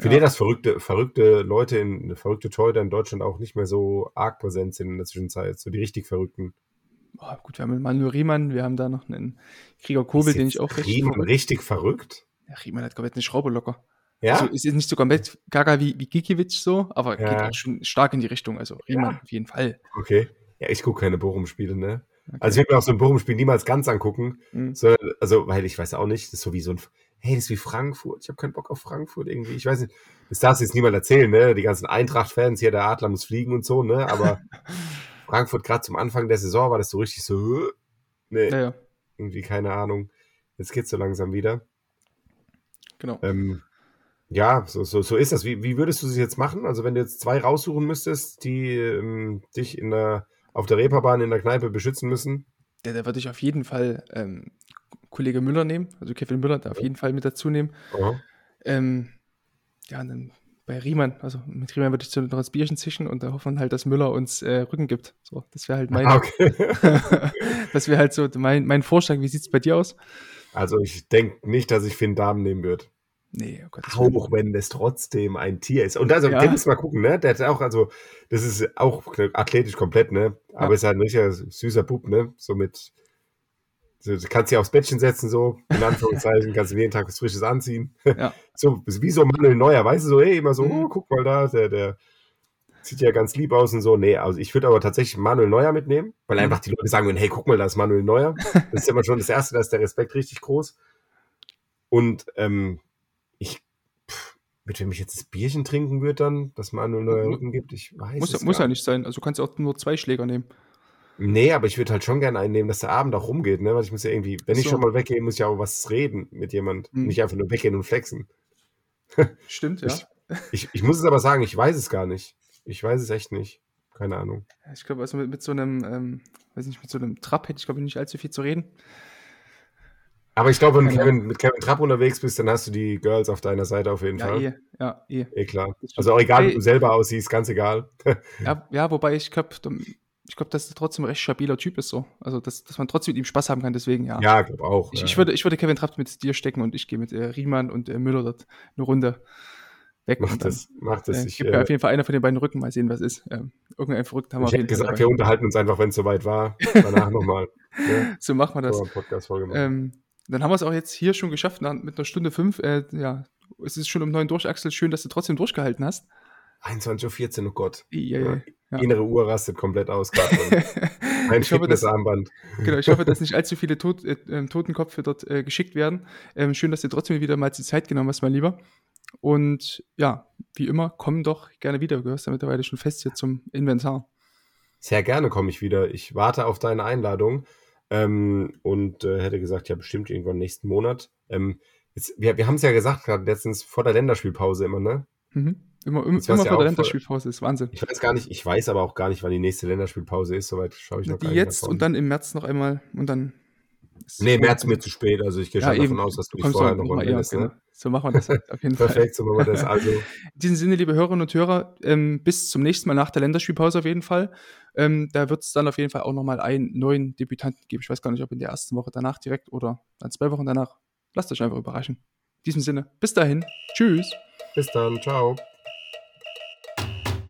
Für Ja. den, dass verrückte, verrückte Leute in, verrückte Torhüter in Deutschland auch nicht mehr so arg präsent sind in der Zwischenzeit, so die richtig Verrückten. Oh, gut, wir haben Manuel Riemann, wir haben da noch einen Krieger Kobel, den ich auch recht. Riemann richtig verrückt? Ja, Riemann hat komplett eine Schraube locker. Ja? Also ist jetzt nicht so komplett gaga wie, wie Gikiewicz so, aber Ja. geht schon stark in die Richtung. Also Riemann auf jeden Fall. Okay. Ja, ich gucke keine Bochum-Spiele, ne? Okay. Also ich würde mir auch so ein Bochum-Spiel niemals ganz angucken. Mhm. So, also, weil ich weiß auch nicht, das ist so wie so ein, hey, das ist wie Frankfurt. Ich habe keinen Bock auf Frankfurt irgendwie. Ich weiß nicht, das darfst du jetzt niemand erzählen, ne? Die ganzen Eintracht-Fans, hier der Adler muss fliegen und so, ne? Aber Frankfurt gerade zum Anfang der Saison war das so richtig so, nee, Ja, ja, irgendwie keine Ahnung. Jetzt geht's so langsam wieder. genau. Ähm, ja, so, so, so ist das. Wie, wie würdest du sie jetzt machen? Also, wenn du jetzt zwei raussuchen müsstest, die ähm, dich in der, auf der Reeperbahn in der Kneipe beschützen müssen. Der, der würde ich auf jeden Fall ähm, Kollege Müller nehmen, also Kevin Müller, da auf jeden Fall mit dazu nehmen. Ähm, ja, und dann bei Riemann, also mit Riemann würde ich so noch das Bierchen zischen und da hoffen halt, dass Müller uns äh, Rücken gibt. So, das wäre halt mein, Ah, okay. das wäre halt so mein, mein Vorschlag. Wie sieht's bei dir aus? Also ich denke nicht, dass ich Finn Damen nehmen würde. Nee, oh Gott. das Auch wenn es trotzdem ein Tier ist. Und also, Ja. den mal gucken, ne? Der hat auch, also, das ist auch athletisch komplett, ne? Aber Ja. ist halt ein richtiger süßer Bub, ne? So mit So, du kannst dich aufs Bettchen setzen, so, in Anführungszeichen, kannst du jeden Tag was Frisches anziehen. Ja. So, wie so Manuel Neuer, weißt du, so, hey, immer so, Mhm. oh, guck mal da, der, der sieht ja ganz lieb aus und so. Nee, also ich würde aber tatsächlich Manuel Neuer mitnehmen, weil Mhm. einfach die Leute sagen würden, hey, guck mal, da ist Manuel Neuer. Das ist immer schon das Erste, da ist der Respekt richtig groß. Und ähm, mit wem ich jetzt das Bierchen trinken würde dann, dass Manuel Neuer Mu- Rücken gibt, ich weiß Muss, es muss ja nicht sein. Also du kannst auch nur zwei Schläger nehmen. Nee, aber ich würde halt schon gerne einnehmen, dass der Abend auch rumgeht, ne? Weil ich muss ja irgendwie, wenn ich So. schon mal weggehe, muss ich ja auch was reden mit jemand. Hm. Nicht einfach nur weggehen und flexen. Stimmt, ja. Ich- Ich, ich muss es aber sagen, ich weiß es gar nicht. Ich weiß es echt nicht. Keine Ahnung. Ich glaube, also mit, mit so einem, ähm, weiß nicht, mit so einem Trap hätte ich, glaube ich, nicht allzu viel zu reden. Aber ich glaube, wenn du Kevin, mit Kevin Trapp unterwegs bist, dann hast du die Girls auf deiner Seite auf jeden Ja, Fall. eh. Ja, eh. Eh klar. Also auch egal, wie du selber aussiehst, ganz egal. Ja, ja wobei ich glaube, ich glaube, dass er trotzdem ein recht stabiler Typ ist so. Also, dass, dass man trotzdem mit ihm Spaß haben kann, deswegen ja. Ja, glaube auch. Ich, ja. ich, würde, ich würde Kevin Trapp mit dir stecken und ich gehe mit äh, Riemann und äh, Müller dort eine Runde weg. Mach das, mach das. Äh, Ich, mir äh, auf jeden Fall einer von den beiden Rücken, mal sehen, was ist. Ähm, irgendein Verrückter haben wir ich hätte gesagt, dabei. wir unterhalten uns einfach, wenn es soweit war. Danach nochmal. Ne? So machen wir das. So, Podcast-Folge machen. Ähm, dann haben wir es auch jetzt hier schon geschafft, mit einer Stunde fünf. Äh, ja, es ist schon um neun durch, Axel. Schön, dass du trotzdem durchgehalten hast. 21.14 Uhr, oh Gott. Ja, Ja. ja. Innere Uhr rastet komplett aus gerade. Ein ich, hoffe, dass, Fitnessarmband. genau, ich hoffe, dass nicht allzu viele Tot, äh, ähm, Totenköpfe dort äh, geschickt werden. Ähm, schön, dass du trotzdem wieder mal die Zeit genommen hast, mein Lieber. Und ja, wie immer, komm doch gerne wieder. Du gehörst ja mittlerweile schon fest hier zum Inventar. Sehr gerne komme ich wieder. Ich warte auf deine Einladung ähm, und äh, hätte gesagt, ja, bestimmt irgendwann nächsten Monat. Ähm, jetzt, wir wir haben es ja gesagt gerade letztens vor der Länderspielpause immer, ne? Mhm. Immer, im, immer ja vor der Länderspielpause, ist Wahnsinn. Ich weiß gar nicht, ich weiß aber auch gar nicht, wann die nächste Länderspielpause ist. Soweit schaue ich noch Die jetzt davon. und dann im März noch einmal und dann. Nee, März mir zu spät. Also ich gehe Ja, schon eben. davon aus, dass du dich Kommst vorher noch noch mal eher, anmeldest. genau. Ne? So machen wir das auf jeden Fall. Perfekt, so machen wir das. Also, In diesem Sinne, liebe Hörerinnen und Hörer, ähm, bis zum nächsten Mal nach der Länderspielpause auf jeden Fall. Ähm, da wird es dann auf jeden Fall auch nochmal einen neuen Debütanten geben. Ich weiß gar nicht, ob in der ersten Woche danach direkt oder dann zwei Wochen danach. Lasst euch einfach überraschen. In diesem Sinne, bis dahin. Tschüss. bis dann. Ciao.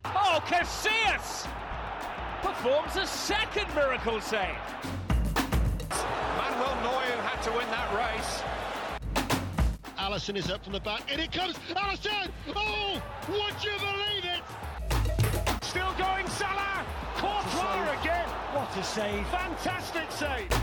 Oh, Casillas performs a second miracle save. Allison is up from the back. In it comes. Allison! Oh! Would you believe it? Still going Salah. Courtois again. What a save. Fantastic save.